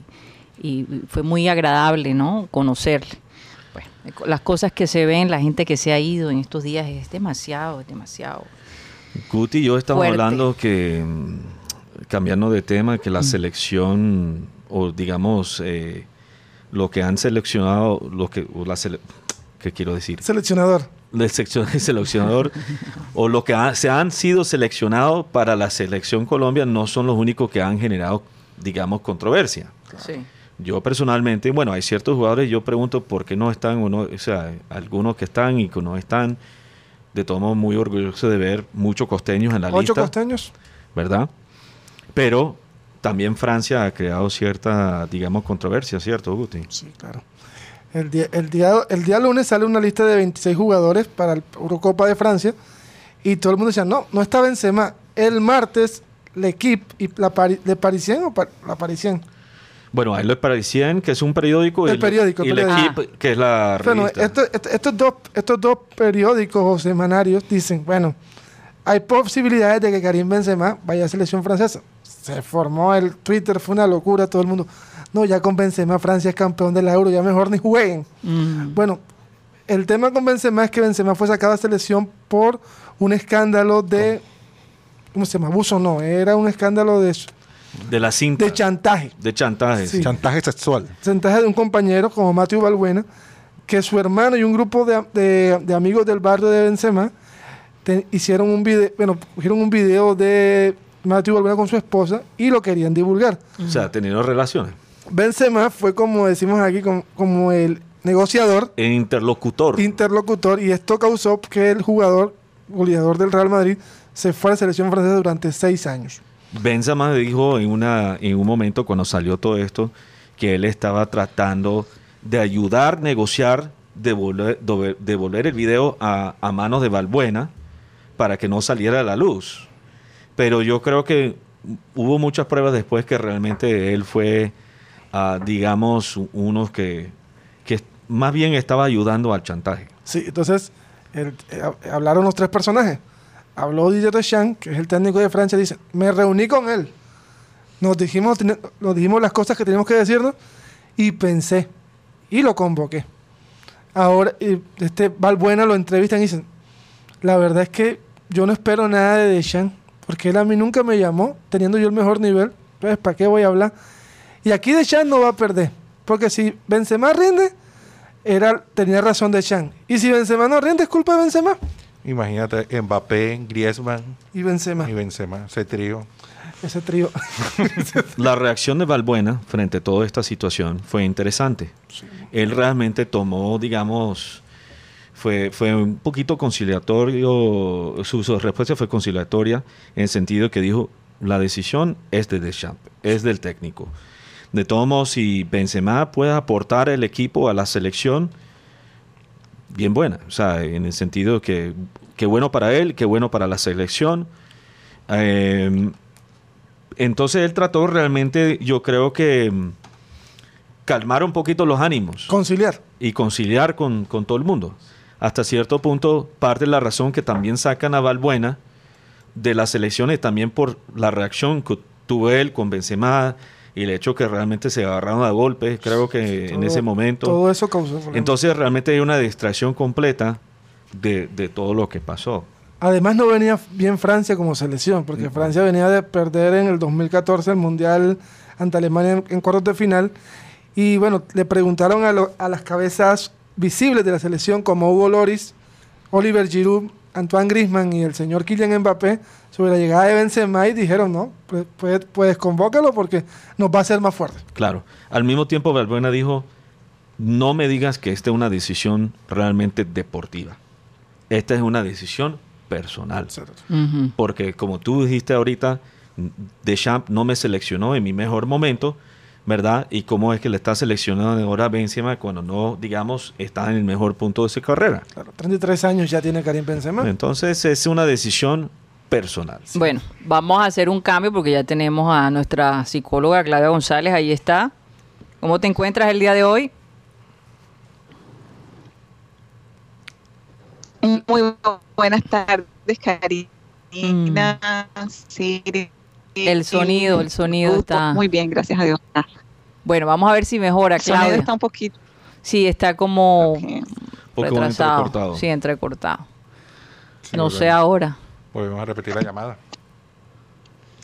y fue muy agradable, ¿no? Conocerle. Bueno, las cosas que se ven, la gente que se ha ido en estos días es demasiado, es demasiado. Guti y yo estamos Fuerte. hablando que, mm, cambiando de tema, que la selección, o digamos, eh, lo que han seleccionado, lo que, o la sele- ¿qué quiero decir? Seleccionador. el seleccionador o lo que ha- se han sido seleccionados para la selección Colombia no son los únicos que han generado, digamos, controversia. Sí. Yo personalmente, bueno, hay ciertos jugadores, yo pregunto por qué no están, uno, o sea, algunos que están y que no están. De todos modos, muy orgulloso de ver muchos costeños en la Ocho lista, costeños. ¿verdad? Pero también Francia ha creado cierta, digamos, controversia, ¿cierto, Guti? Sí, claro. El día, el, día, el día lunes sale una lista de 26 jugadores para la Eurocopa de Francia y todo el mundo decía, no, no está Benzema. El martes, L'Equipe y la Pari- Le Parisien o Pa- la Parisien. Bueno, hay Le Parisien, que es un periódico, El y, periódico, y el L'Equipe, que es la Bueno, revista. esto- esto- estos, dos, estos dos periódicos o semanarios dicen, bueno, hay posibilidades de que Karim Benzema vaya a selección francesa. Se formó el Twitter, fue una locura, todo el mundo. No, ya con Benzema Francia es campeón del Euro, ya mejor ni jueguen. Mm. Bueno, el tema con Benzema es que Benzema fue sacado a selección por un escándalo de... ¿Cómo se llama? Abuso no, era un escándalo de, de la cinta. de chantaje. De chantaje, Sí. Chantaje sexual. Chantaje de un compañero como Matthew Balbuena, que su hermano y un grupo de, de- de amigos del barrio de Benzema te- hicieron un video, bueno, cogieron un video de Matthew Balbuena con su esposa y lo querían divulgar. O sea, teniendo relaciones. Benzema fue como decimos aquí, como, como el negociador, El interlocutor. interlocutor, y esto causó que el jugador, goleador del Real Madrid, se fue a la selección francesa durante seis años. Benzema dijo en, una, en un momento cuando salió todo esto que él estaba tratando de ayudar, negociar, devolver, devolver el video a, a manos de Balbuena para que no saliera a la luz. Pero yo creo que hubo muchas pruebas después que realmente él fue, ah, digamos, uno que, que más bien estaba ayudando al chantaje. Sí, entonces eh, hab- hablaron los tres personajes. Habló Didier Deschamps, que es el técnico de Francia, dice, me reuní con él. Nos dijimos, nos dijimos las cosas que teníamos que decirnos y pensé y lo convoqué. ahora este Valbuena lo entrevistan y dicen, la verdad es que yo no espero nada de Deschamps, porque él a mí nunca me llamó, teniendo yo el mejor nivel, pues ¿para qué voy a hablar? Y aquí Deschamps no va a perder, porque si Benzema rinde, era, tenía razón Deschamps. Y si Benzema no rinde, es culpa de Benzema. Imagínate, Mbappé, Griezmann Y Benzema, y Benzema, ese trío. ese trío. La reacción de Valbuena frente a toda esta situación fue interesante. Él realmente tomó, digamos, fue, fue un poquito conciliatorio, su, su respuesta fue conciliatoria en el sentido que dijo, la decisión es de Deschamps, es del técnico. De todos modos, si Benzema puede aportar el equipo a la selección, bien buena. O sea, en el sentido que, que bueno para él, que bueno para la selección. Eh, entonces él trató realmente, yo creo que mm, calmar un poquito los ánimos Conciliar. y conciliar con, con todo el mundo. Hasta cierto punto, parte de la razón que también sacan a Valbuena de las elecciones también por la reacción que tuvo él con Benzema y el hecho que realmente se agarraron a golpes, creo que en ese momento. Todo eso causó problemas. Entonces realmente hay una distracción completa de, de todo lo que pasó. Además no venía bien Francia como selección, porque Francia venía de perder en el 2014 el Mundial ante Alemania en, en cuartos de final. Y bueno, le preguntaron a, lo- a las cabezas visibles de la selección como Hugo Loris, Oliver Giroud, Antoine Griezmann y el señor Kylian Mbappé sobre la llegada de Benzema y dijeron, no, pues, pues, pues convócalo porque nos va a hacer más fuertes. Claro. Al mismo tiempo, Valbuena dijo, no me digas que esta es una decisión realmente deportiva. Esta es una decisión personal. Porque como tú dijiste ahorita, Deschamps no me seleccionó en mi mejor momento, ¿verdad? Y cómo es que le está seleccionando ahora a Benzema cuando no, digamos, está en el mejor punto de su carrera. Claro, 33 años ya tiene Karim Benzema. Entonces es una decisión personal. Bueno, vamos a hacer un cambio porque ya tenemos a nuestra psicóloga Claudia González, ahí está. ¿Cómo te encuentras el día de hoy? Muy buenas tardes, Karina, Siri. El sonido, el sonido está- Muy bien, gracias a Dios. Bueno, vamos a ver si mejora, El sonido Claudia. está un poquito. Sí, está como retrasado. entrecortado. Sí, entrecortado. Sí, no volvemos- sé ahora. Volvemos a repetir la llamada.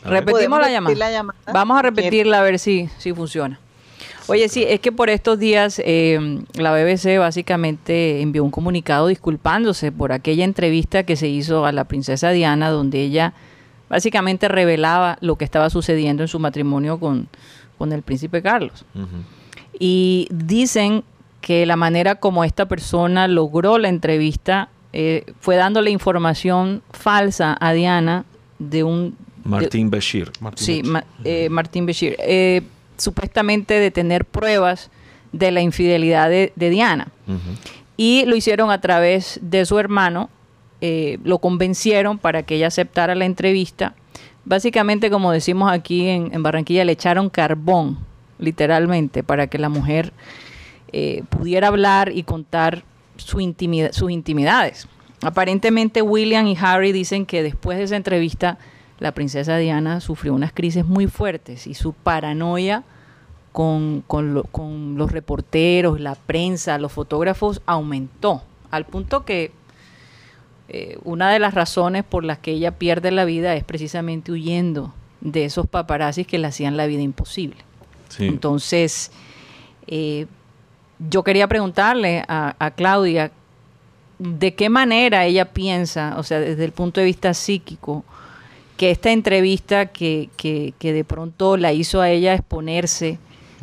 A. Repetimos ¿Podemos la llamada. la llamada? Vamos a repetirla a ver si, si funciona. Oye, sí, es que por estos días eh, la BBC básicamente envió un comunicado disculpándose por aquella entrevista que se hizo a la princesa Diana, donde ella básicamente revelaba lo que estaba sucediendo en su matrimonio con, con el príncipe Carlos. Y dicen que la manera como esta persona logró la entrevista eh, fue dándole información falsa a Diana de un... de- Martín Bashir. Martín Sí. Ma- eh, Martín Bashir. Eh, supuestamente de tener pruebas de la infidelidad de, de Diana. Y lo hicieron a través de su hermano. Eh, lo convencieron para que ella aceptara la entrevista. Básicamente, como decimos aquí en, Barranquilla, le echaron carbón, literalmente, para que la mujer eh, pudiera hablar y contar sus intimidades. Aparentemente William y Harry dicen que después de esa entrevista la princesa Diana sufrió unas crisis muy fuertes y su paranoia con los reporteros, la prensa, los fotógrafos aumentó al punto que eh, una de las razones por las que ella pierde la vida es precisamente huyendo de esos paparazzis que le hacían la vida imposible. Sí. Entonces, eh, yo quería preguntarle a, a Claudia de qué manera ella piensa, o sea, desde el punto de vista psíquico, que esta entrevista que, que- que de pronto la hizo a ella exponerse,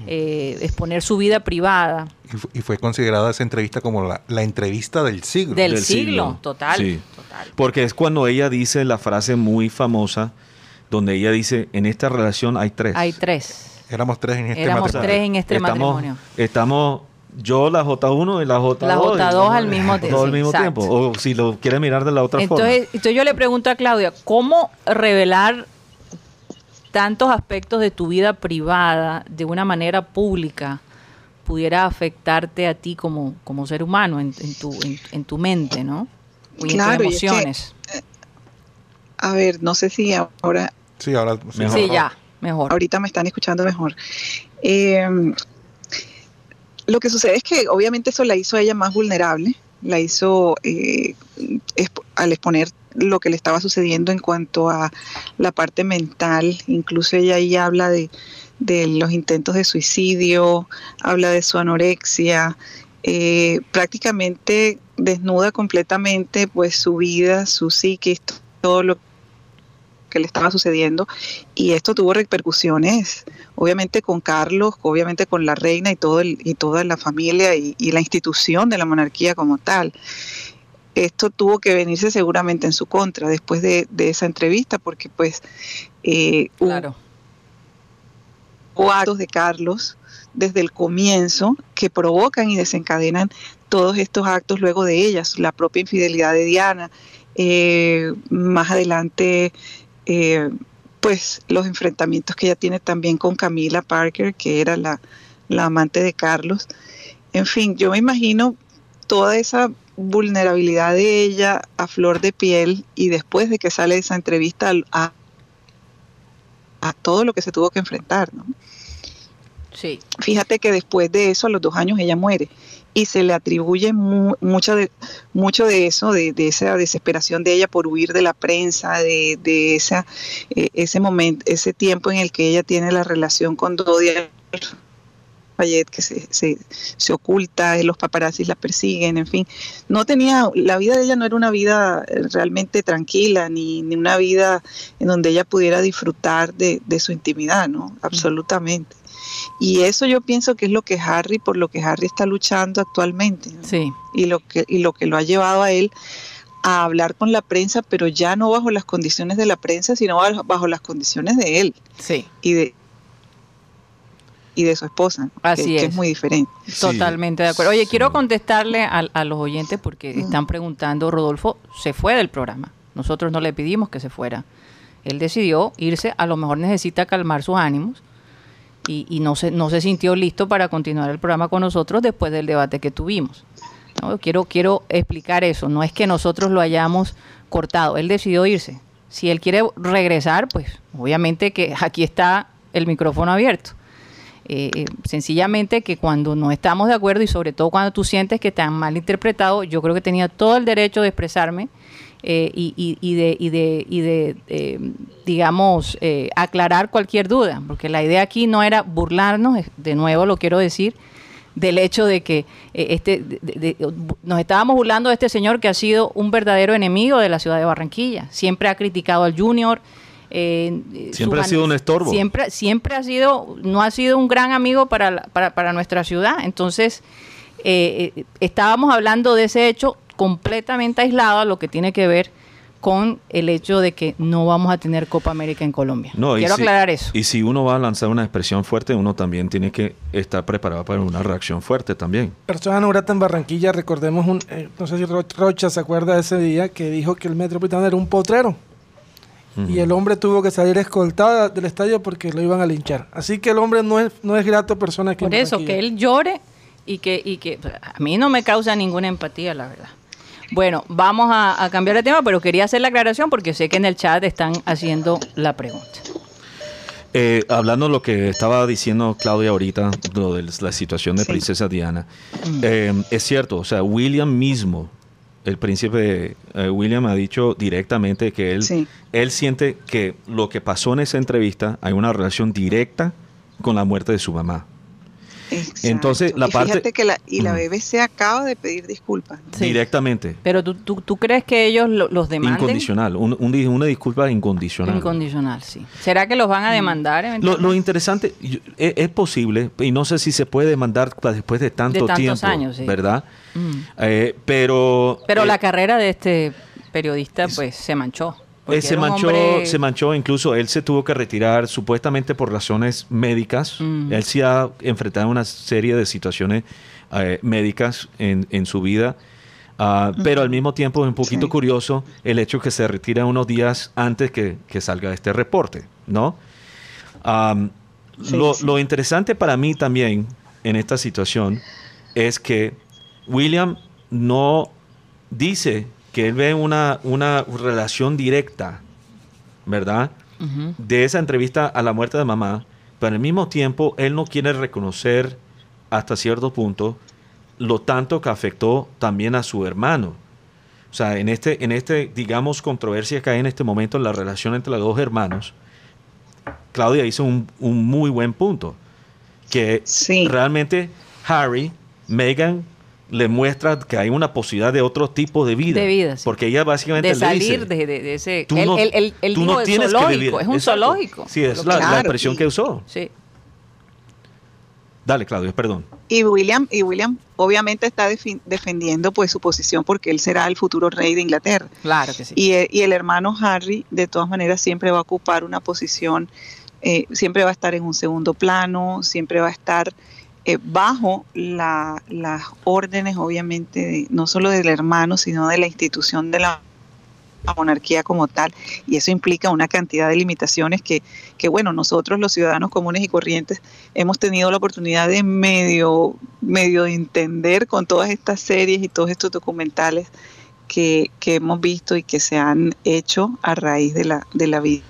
eh, exponer su vida privada Y, fu- y fue considerada esa entrevista como la, la entrevista del siglo. del, Del siglo, siglo. total, Sí. total. Porque es cuando ella dice la frase muy famosa, donde ella dice, en esta relación hay tres. Hay tres. Éramos tres en este Éramos matrimonio. tres en este estamos, matrimonio. Estamos yo, la J1 y la J2. La J2 al mismo Todo al sí, mismo exacto. tiempo. O si lo quiere mirar de la otra Entonces, entonces yo le pregunto a Claudia, ¿cómo revelar tantos aspectos de tu vida privada de una manera pública pudiera afectarte a ti como, como ser humano en, en tu, en, en tu mente, ¿no? Y en Claro, y tus es que- emociones. A ver, no sé si ahora, Sí, ahora sí, Mejor. Sí, ya, mejor. ahorita me están escuchando mejor. Eh, lo que sucede es que obviamente eso la hizo a ella más vulnerable, la hizo eh, expo- al exponer lo que le estaba sucediendo en cuanto a la parte mental, incluso ella ahí habla de, los intentos de suicidio, habla de su anorexia, eh, prácticamente desnuda completamente pues su vida, su psiquis, todo lo que le estaba sucediendo. Y esto tuvo repercusiones obviamente con Carlos, obviamente con la reina y todo el- y toda la familia y la institución de la monarquía como tal. Esto tuvo que venirse seguramente en su contra después de, de esa entrevista porque pues eh, Claro. hubo actos de Carlos desde el comienzo que provocan y desencadenan todos estos actos luego de ellas, la propia infidelidad de Diana, eh, más adelante eh, pues los enfrentamientos que ella tiene también con Camila Parker, que era la, la amante de Carlos. En fin, yo me imagino toda esa vulnerabilidad de ella a flor de piel y después de que sale esa entrevista a, a todo lo que se tuvo que enfrentar, ¿no? Sí. Fíjate que después de eso, a los dos años, ella muere y se le atribuye mu- mucho, de, mucho de eso, de, de esa desesperación de ella por huir de la prensa, de, de esa, eh, ese momento, ese tiempo en el que ella tiene la relación con Dodia Fayette, que se, se, se oculta, eh, los paparazzis la persiguen, en fin. No tenía, la vida de ella no era una vida eh, realmente tranquila, ni, ni una vida en donde ella pudiera disfrutar de, de su intimidad, ¿no? Absolutamente. Y eso yo pienso que es lo que Harry, por lo que Harry está luchando actualmente, ¿no? Sí. y lo que y lo que lo ha llevado a él a hablar con la prensa, pero ya no bajo las condiciones de la prensa, sino bajo, bajo las condiciones de él Sí. y de y de su esposa. Así que, que es. es muy diferente. Totalmente de acuerdo. Oye, sí. quiero contestarle a, a los oyentes porque están preguntando, Rodolfo se fue del programa. Nosotros no le pedimos que se fuera. Él decidió irse, a lo mejor necesita calmar sus ánimos y, y no, se, no se sintió listo para continuar el programa con nosotros después del debate que tuvimos. ¿no? Quiero, quiero explicar eso. No es que nosotros lo hayamos cortado. Él decidió irse. Si él quiere regresar, pues obviamente que aquí está el micrófono abierto. Eh, eh, sencillamente que cuando no estamos de acuerdo y sobre todo cuando tú sientes que te han mal interpretado, yo creo que tenía todo el derecho de expresarme eh, y, de, y de, y de, eh, digamos, aclarar cualquier duda, porque la idea aquí no era burlarnos, de nuevo lo quiero decir, del hecho de que este nos estábamos burlando de este señor que ha sido un verdadero enemigo de la ciudad de Barranquilla. Siempre ha criticado al Junior. Eh, Siempre ha sido un estorbo. Siempre, siempre ha sido, no ha sido un gran amigo para, la- para, para nuestra ciudad. Entonces, eh, eh, estábamos hablando de ese hecho completamente aislado a lo que tiene que ver con el hecho de que no vamos a tener Copa América en Colombia. No, Quiero si- aclarar eso. Y si uno va a lanzar una expresión fuerte, uno también tiene que estar preparado para una reacción fuerte también. Persona no grata en Barranquilla, recordemos, un, eh, no sé si Ro- Rocha se acuerda de ese día que dijo que el Metropolitano era un potrero. Y el hombre tuvo que salir escoltado del estadio porque lo iban a linchar. Así que el hombre no es, no es grato persona aquí en Por eso, que él llore y que, y que a mí no me causa ninguna empatía, la verdad. Bueno, vamos a, a cambiar de tema, pero quería hacer la aclaración porque sé que en el chat están haciendo la pregunta. Eh, hablando de lo que estaba diciendo Claudia ahorita, lo de la situación de Sí. Princesa Diana, eh, es cierto, o sea, William mismo, el príncipe eh, William ha dicho directamente que él, Sí. él siente que lo que pasó en esa entrevista hay una relación directa con la muerte de su mamá. Exacto. Entonces, la y parte- fíjate que la, y la. BBC acaba de pedir disculpas. ¿no? Sí. Directamente. Pero tú, tú, tú crees que ellos lo- los demanden? Incondicional. un- una disculpa incondicional. Incondicional, sí. ¿Será que los van a demandar? Lo, eventualmente? lo interesante, yo- es, es posible, y no sé si se puede demandar después de tanto tantos tiempo, años, sí. ¿verdad? Mm. Eh, pero Pero eh, la carrera de este periodista, pues, se manchó. Eh, se manchó, hombre- se manchó, incluso él se tuvo que retirar supuestamente por razones médicas. Mm. Él sí ha enfrentado una serie de situaciones eh, médicas en, en su vida. Ah, Pero al mismo tiempo es un poquito Sí. curioso el hecho que se retira unos días antes que, que salga este reporte, ¿no? Sí, lo, sí. lo interesante para mí también en esta situación es que William no dice que él ve una, una relación directa, ¿verdad? De esa entrevista a la muerte de mamá, pero al mismo tiempo él no quiere reconocer hasta cierto punto, lo tanto que afectó también a su hermano. O sea, en este, en este, digamos, controversia que hay en este momento en la relación entre los dos hermanos, Claudia hizo un, un muy buen punto. Que Sí. realmente Harry, Meghan, le muestra que hay una posibilidad de otro tipo de vida. De vida, sí. Porque ella básicamente de le salir dice, de, de- de ese... Tú no- él- él tú no el tienes que vivir. es un Exacto. zoológico. Sí, es la, Claro, expresión y- que usó. Sí. Dale, Claudio, perdón. Y William, y William obviamente está defi- defendiendo pues su posición porque él será el futuro rey de Inglaterra. Claro que sí. Y, eh, y el hermano Harry, de todas maneras, siempre va a ocupar una posición, eh, siempre va a estar en un segundo plano, siempre va a estar eh, bajo la- las órdenes, obviamente, de- no solo del hermano, sino de la institución de la monarquía como tal. Y eso implica una cantidad de limitaciones que, que, bueno, nosotros los ciudadanos comunes y corrientes hemos tenido la oportunidad de medio, medio de entender con todas estas series y todos estos documentales que, que hemos visto y que se han hecho a raíz de la, de la vida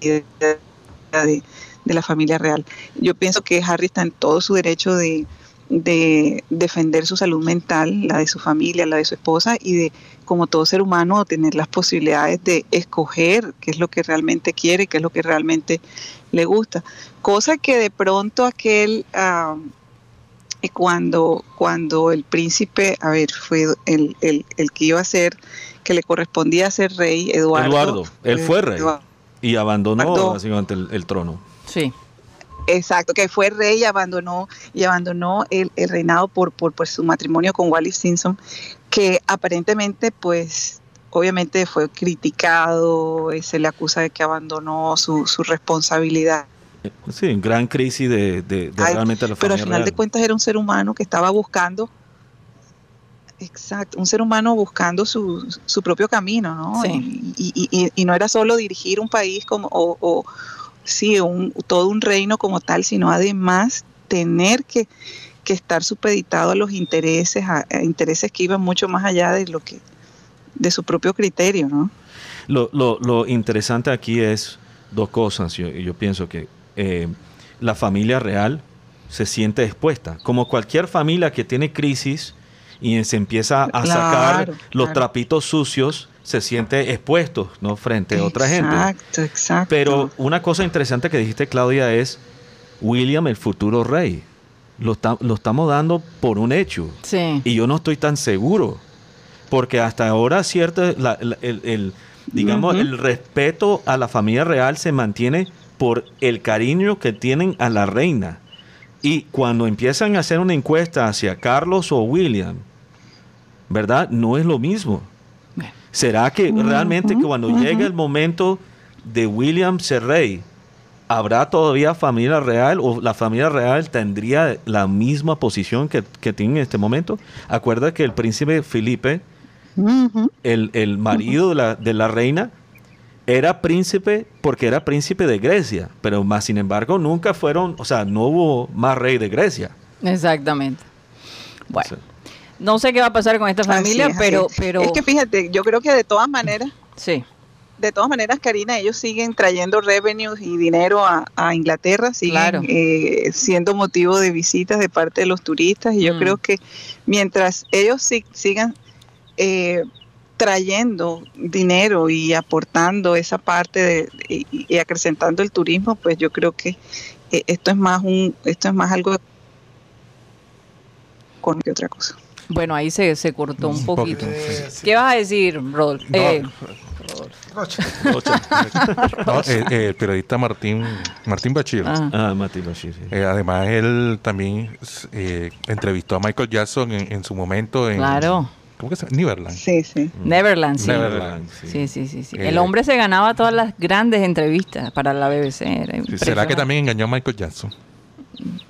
de, de la familia real. Yo pienso que Harry está en todo su derecho de, de defender su salud mental, la de su familia, la de su esposa y de, como todo ser humano, tener las posibilidades de escoger qué es lo que realmente quiere, qué es lo que realmente le gusta. Cosa que de pronto aquel... y cuando, cuando el príncipe, a ver, fue el, el, el que iba a ser, que le correspondía ser rey, Eduardo. Eduardo, él fue rey. Eduardo, Y abandonó Eduardo. básicamente el, el trono. Sí. Exacto, que fue rey y abandonó, y abandonó el, el reinado por, por, por su matrimonio con Wallis Simpson, que aparentemente, pues, obviamente fue criticado, eh, se le acusa de que abandonó su, su responsabilidad. Sí, gran crisis de, de- de Ay, realmente la pero al familia final de cuentas era un ser humano que estaba buscando, exacto, un ser humano buscando su, su propio camino, ¿no? Sí. Y, y- y- y no era solo dirigir un país como, o, o, sí, un, todo un reino como tal, sino además tener que, que estar supeditado a los intereses, a, a intereses que iban mucho más allá de lo que, de su propio criterio, ¿no? Lo, lo- lo interesante aquí es dos cosas. Yo, yo pienso que eh, la familia real se siente expuesta. Como cualquier familia que tiene crisis y se empieza a sacar los claro. trapitos sucios, se siente expuesto ¿no? frente a otra gente. Exacto, exacto. Pero una cosa interesante que dijiste, Claudia, es William, el futuro rey. Lo, ta- lo estamos dando por un hecho. Sí. Y yo no estoy tan seguro. Porque hasta ahora, cierto, la- la- el, el- digamos, el respeto a la familia real se mantiene por el cariño que tienen a la reina. Y cuando empiezan a hacer una encuesta hacia Carlos o William, ¿verdad? No es lo mismo. ¿Será que realmente que cuando llegue el momento de William ser rey, habrá todavía familia real o la familia real tendría la misma posición que, que tiene en este momento? Acuerda que el príncipe Felipe, el, el marido de la, de la reina, era príncipe porque era príncipe de Grecia, pero más sin embargo nunca fueron, o sea, no hubo más rey de Grecia. Exactamente. Bueno, Sí. No sé qué va a pasar con esta familia, es, pero, es. pero Es que fíjate, yo creo que de todas maneras, sí, de todas maneras, Karina, ellos siguen trayendo revenues y dinero a, a Inglaterra, siguen Claro. eh, siendo motivo de visitas de parte de los turistas y yo Mm. creo que mientras ellos si- sigan eh, trayendo dinero y aportando esa parte de, y, y acrecentando el turismo, pues yo creo que eh, esto es más un, esto es más algo con que otra cosa. Bueno, ahí se, se cortó un Un poquito. poquito, Eh, sí. ¿Qué vas a decir, Rod? No. Eh, Rocha. No, eh, eh, el periodista Martín, Martín Bachir. ah, Ah, Mati Bashir, sí. Eh, además, él también eh, entrevistó a Michael Jackson en, en su momento en... claro. ¿Cómo que se llama? Neverland. Sí, sí. Neverland, sí. Neverland. Sí, sí, sí, sí. Eh, El hombre se ganaba todas las grandes entrevistas para la BBC. era ¿Será que también engañó a Michael Jackson?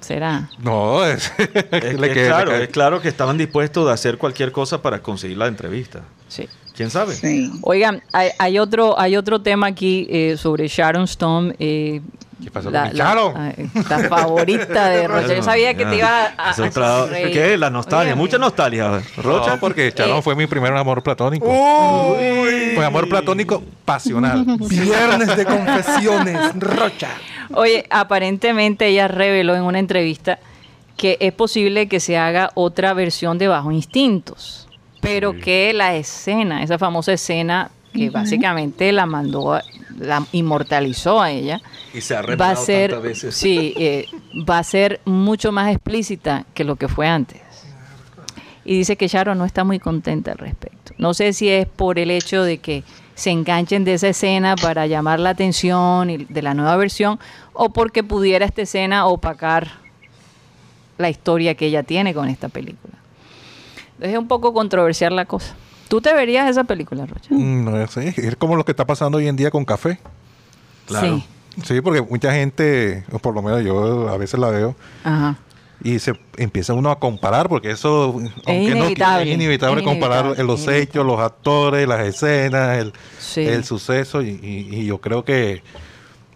Será. No, es, Es, le es que- claro, le- es claro que estaban dispuestos a hacer cualquier cosa para conseguir la entrevista. Sí. ¿Quién sabe? sí. Oigan, hay, hay otro, hay otro tema aquí eh, sobre Sharon Stone. eh, ¿Qué pasó la, con la- Sharon? ay, la favorita de Rocha. Yo sabía que te iba a, a-. ¿Qué? La nostalgia, mucha nostalgia. Rocha. No, porque Sharon Eh. fue mi primer amor platónico. Fue amor platónico pasional. Viernes de confesiones, Rocha. Oye, aparentemente ella reveló en una entrevista que es posible que se haga otra versión de Bajo Instintos, pero que la escena, esa famosa escena que básicamente la mandó, a- la inmortalizó a ella, Y se ha va a ser, tantas veces. sí, eh, va a ser mucho más explícita que lo que fue antes. Y dice que Sharon no está muy contenta al respecto. No sé si es por el hecho de que se enganchen de esa escena para llamar la atención y- de la nueva versión o porque pudiera esta escena opacar la historia que ella tiene con esta película. Entonces es un poco controversial la cosa. ¿Tú te verías esa película, Rocha? Mm, No sé, es como lo que está pasando hoy en día con café. Claro. Sí. Sí, porque mucha gente, por lo menos yo a veces la veo, Ajá. Y se empieza uno a comparar, porque eso aunque no- inevitable, es inevitable es comparar inevitable, los inevitable. hechos, los actores, las escenas, el, Sí. el suceso, y, y- y yo creo que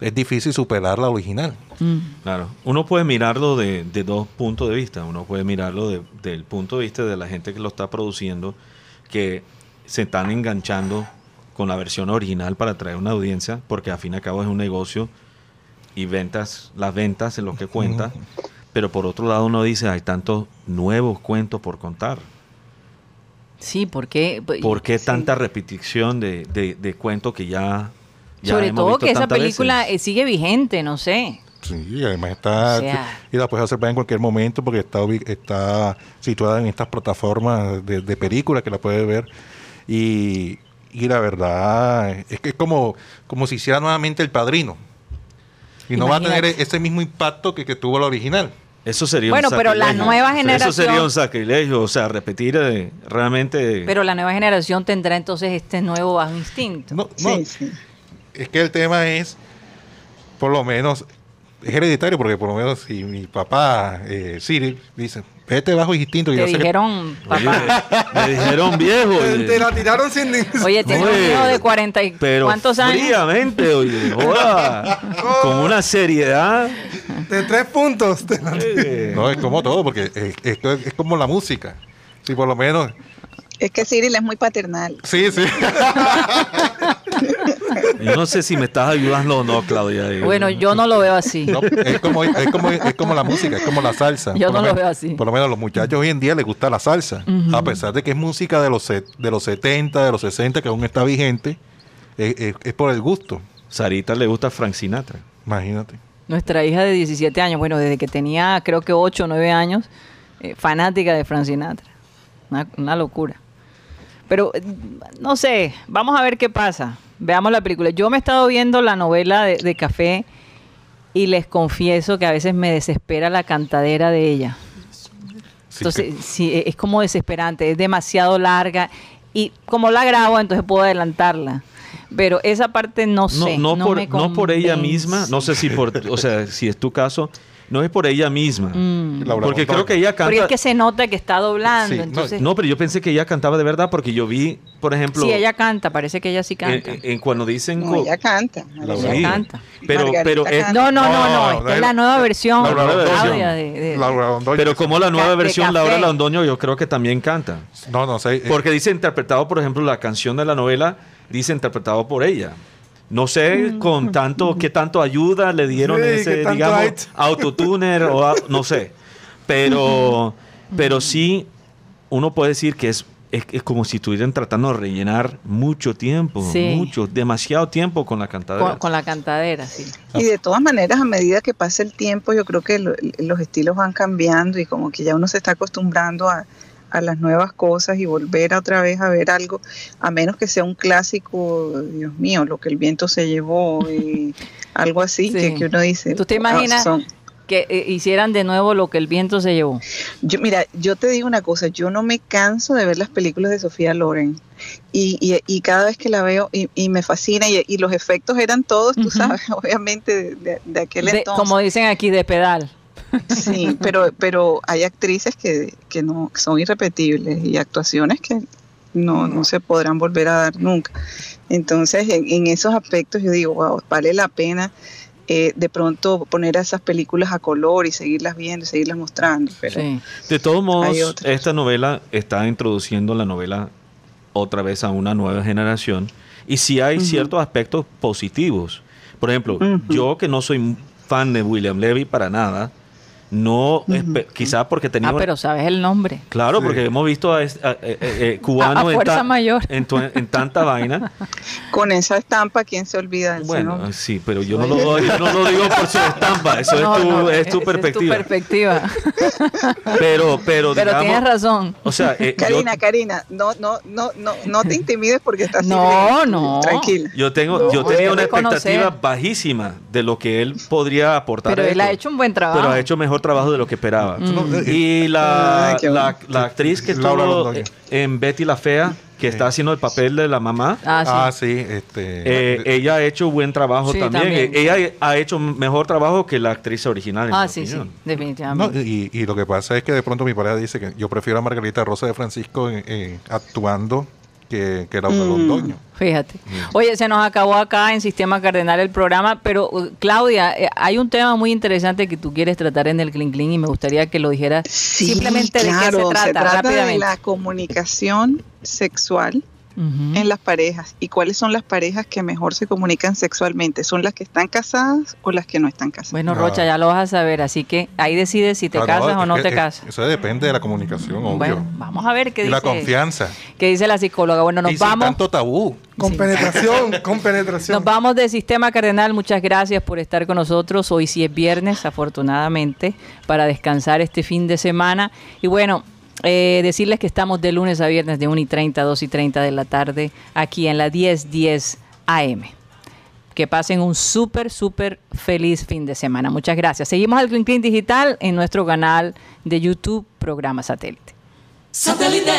es difícil superar la original. Mm. Claro, uno puede mirarlo de, de dos puntos de vista. Uno puede mirarlo de- del punto de vista de la gente que lo está produciendo, que se están enganchando con la versión original para atraer una audiencia, porque al fin y al cabo es un negocio y ventas, las ventas es lo que cuenta. Pero por otro lado uno dice, hay tantos nuevos cuentos por contar. Sí, porque... ¿Por qué tanta repetición de, de, de cuentos que ya... ya Sobre hemos todo visto que esa película veces? eh, sigue vigente, no sé. Sí, y además está, O sea. y la puedes observar en cualquier momento porque está, ubi- está situada en estas plataformas de, de películas que la puedes ver. Y, y la verdad es que es como, como si hiciera nuevamente El Padrino. Y no va a tener ese mismo impacto que, que tuvo la original. Eso sería Bueno, un pero la sacrilegio. nueva Eso generación- sería un sacrilegio, o sea, repetir eh, realmente... Pero la nueva generación tendrá entonces este nuevo bajo instinto. No, no, Sí, sí. es que el tema es, por lo menos, es hereditario, porque por lo menos si mi papá, eh, Cyril, dice, vete bajo instinto. y Te que- dijeron, Oye, papá. me dijeron viejo. Te, oye. te la tiraron sin ni- Oye, tiene un hijo de cuarenta y Pero cuántos años. fríamente, oye, joda, con una seriedad. de tres puntos. Te la- No, es como todo, porque es- esto es, es como la música. Si por lo menos. Es que Cyril es muy paternal. Sí, sí. Yo no sé si me estás ayudando o no, Claudia. Bueno, yo no lo veo así. No, es, como, es, como, es como la música, es como la salsa. Yo Por no lo menos- veo así. Por lo menos a los muchachos hoy en día les gusta la salsa. A pesar de que es música de los, de los 70, de los 60, que aún está vigente, es, es- es por el gusto. Sarita le gusta Frank Sinatra. Imagínate. Nuestra hija de 17 años, bueno, desde que tenía creo que 8 o 9 años, eh, fanática de Frank Sinatra. Una, una locura. Pero, eh, no sé, vamos a ver qué pasa. Veamos la película. Yo me he estado viendo la novela de, de Café y les confieso que a veces me desespera la cantadera de ella. Entonces, sí, e- es como desesperante, es demasiado larga. Y como la grabo, entonces puedo adelantarla. Pero esa parte no No, sé. no, no por, me no por ella misma, no sé si por, o sea, si es tu caso, no es por ella misma. Mm. Laura Porque Montoya. creo que ella canta. Porque es que se nota que está doblando. Sí, no, entonces, No, pero yo pensé que ella cantaba de verdad porque yo vi, por ejemplo, sí, ella canta, parece que ella sí canta. en cuando dicen No, ella canta. Ella canta. Pero, pero es- canta. No, no, no, No, no, no, esta es la nueva versión. Laura Londoño. Claudia, de- de- Laura Londoño. pero como la nueva versión. Laura Londoño yo creo que también canta. No, no sé. eh, Porque dice interpretado, por ejemplo, la canción de la novela dice interpretado por ella. No sé Mm. con tanto qué tanto ayuda le dieron Sí, ese, digamos, hay. autotuner o a- no sé. Pero, pero sí, uno puede decir que es, es, es como si estuvieran tratando de rellenar mucho tiempo, Sí. mucho, demasiado tiempo con la cantadera. con, con la cantadera, sí. Y de todas maneras, a medida que pasa el tiempo, yo creo que lo- los estilos van cambiando y como que ya uno se está acostumbrando a, a las nuevas cosas y volver a otra vez a ver algo, a menos que sea un clásico, Dios mío, lo que el viento se llevó y algo así, Sí. que, que uno dice. ¿Tú te "Ah, imaginas son- Que eh, hicieran de nuevo lo que el viento se llevó. Yo, mira, yo te digo una cosa, yo no me canso de ver las películas de Sofía Loren y, y, y cada vez que la veo y, y me fascina y, y los efectos eran todos, tú Ujú. sabes, obviamente de, de- de aquel De- entonces. como dicen aquí, de pedal. Sí, pero, pero hay actrices que, que no que son irrepetibles y actuaciones que no, no se podrán volver a dar nunca. Entonces, en, en esos aspectos yo digo, wow, vale la pena eh, de pronto poner a esas películas a color y seguirlas viendo, y seguirlas mostrando. Pero Sí. De todos modos, esta novela está introduciendo la novela otra vez a una nueva generación y sí hay ciertos aspectos positivos. Por ejemplo, yo que no soy fan de William Levy para nada, no, espe- quizá porque tenía... Ah, pero sabes el nombre. Claro, Sí. porque hemos visto a, a- eh, eh, eh, cubanos A- a en, ta- mayor. en tu- en tanta vaina. Con esa estampa, ¿quién se olvida Bueno, nombre? sí, pero yo no lo, doy- yo no lo digo por su estampa, eso No, es, tu, no, es tu perspectiva. perspectiva. pero, pero, Pero digamos, tienes razón. O sea, eh, yo- Karina, Karina, no, no, no, no, no te intimides porque estás No, libre. no. Tranquila. Yo tengo, No, yo tenía una expectativa bajísima de lo que él podría aportar. Pero a él ha hecho un buen trabajo. Pero ha hecho mejor trabajo de lo que esperaba. Mm. Y la, Ay, qué la, la actriz que estuvo en Betty la Fea, que está haciendo el papel de la mamá, Ah, sí. Ah, sí, este. eh, ella ha hecho buen trabajo Sí, también. también. Eh, Ella ha hecho mejor trabajo que la actriz original. en Ah, mi sí, sí, opinión. no, definitivamente. y, y lo que pasa es que de pronto mi pareja dice que yo prefiero a Margarita Rosa de Francisco en- actuando que, que Laura Mm. Londoño. Fíjate. Oye, se nos acabó acá en Sistema Cardenal el programa, pero uh, Claudia, eh, hay un tema muy interesante que tú quieres tratar en el Clean Clean y me gustaría que lo dijeras Sí, simplemente de qué se trata, de rápidamente. la comunicación sexual En las parejas. ¿Y cuáles son las parejas que mejor se comunican sexualmente? ¿Son las que están casadas o las que no están casadas? Bueno. Rocha, ya lo vas a saber, así que ahí decides si te Claro, casas o no que- te es- casas. Eso depende de la comunicación, obvio. Bueno, vamos a ver qué y la dice, confianza. qué dice la psicóloga. Bueno, nos y sin vamos. tanto tabú. Con Sí. penetración, con penetración. Nos vamos de Sistema Cardenal. Muchas gracias por estar con nosotros. Hoy sí es viernes, afortunadamente, para descansar este fin de semana. Y bueno, eh, decirles que estamos de lunes a viernes de 1 y 30 a 2 y 30 de la tarde aquí en la 1010 AM. Que pasen un súper, súper feliz fin de semana. Muchas gracias. Seguimos al Clean Clean Digital en nuestro canal de YouTube, programa satélite. Satellite.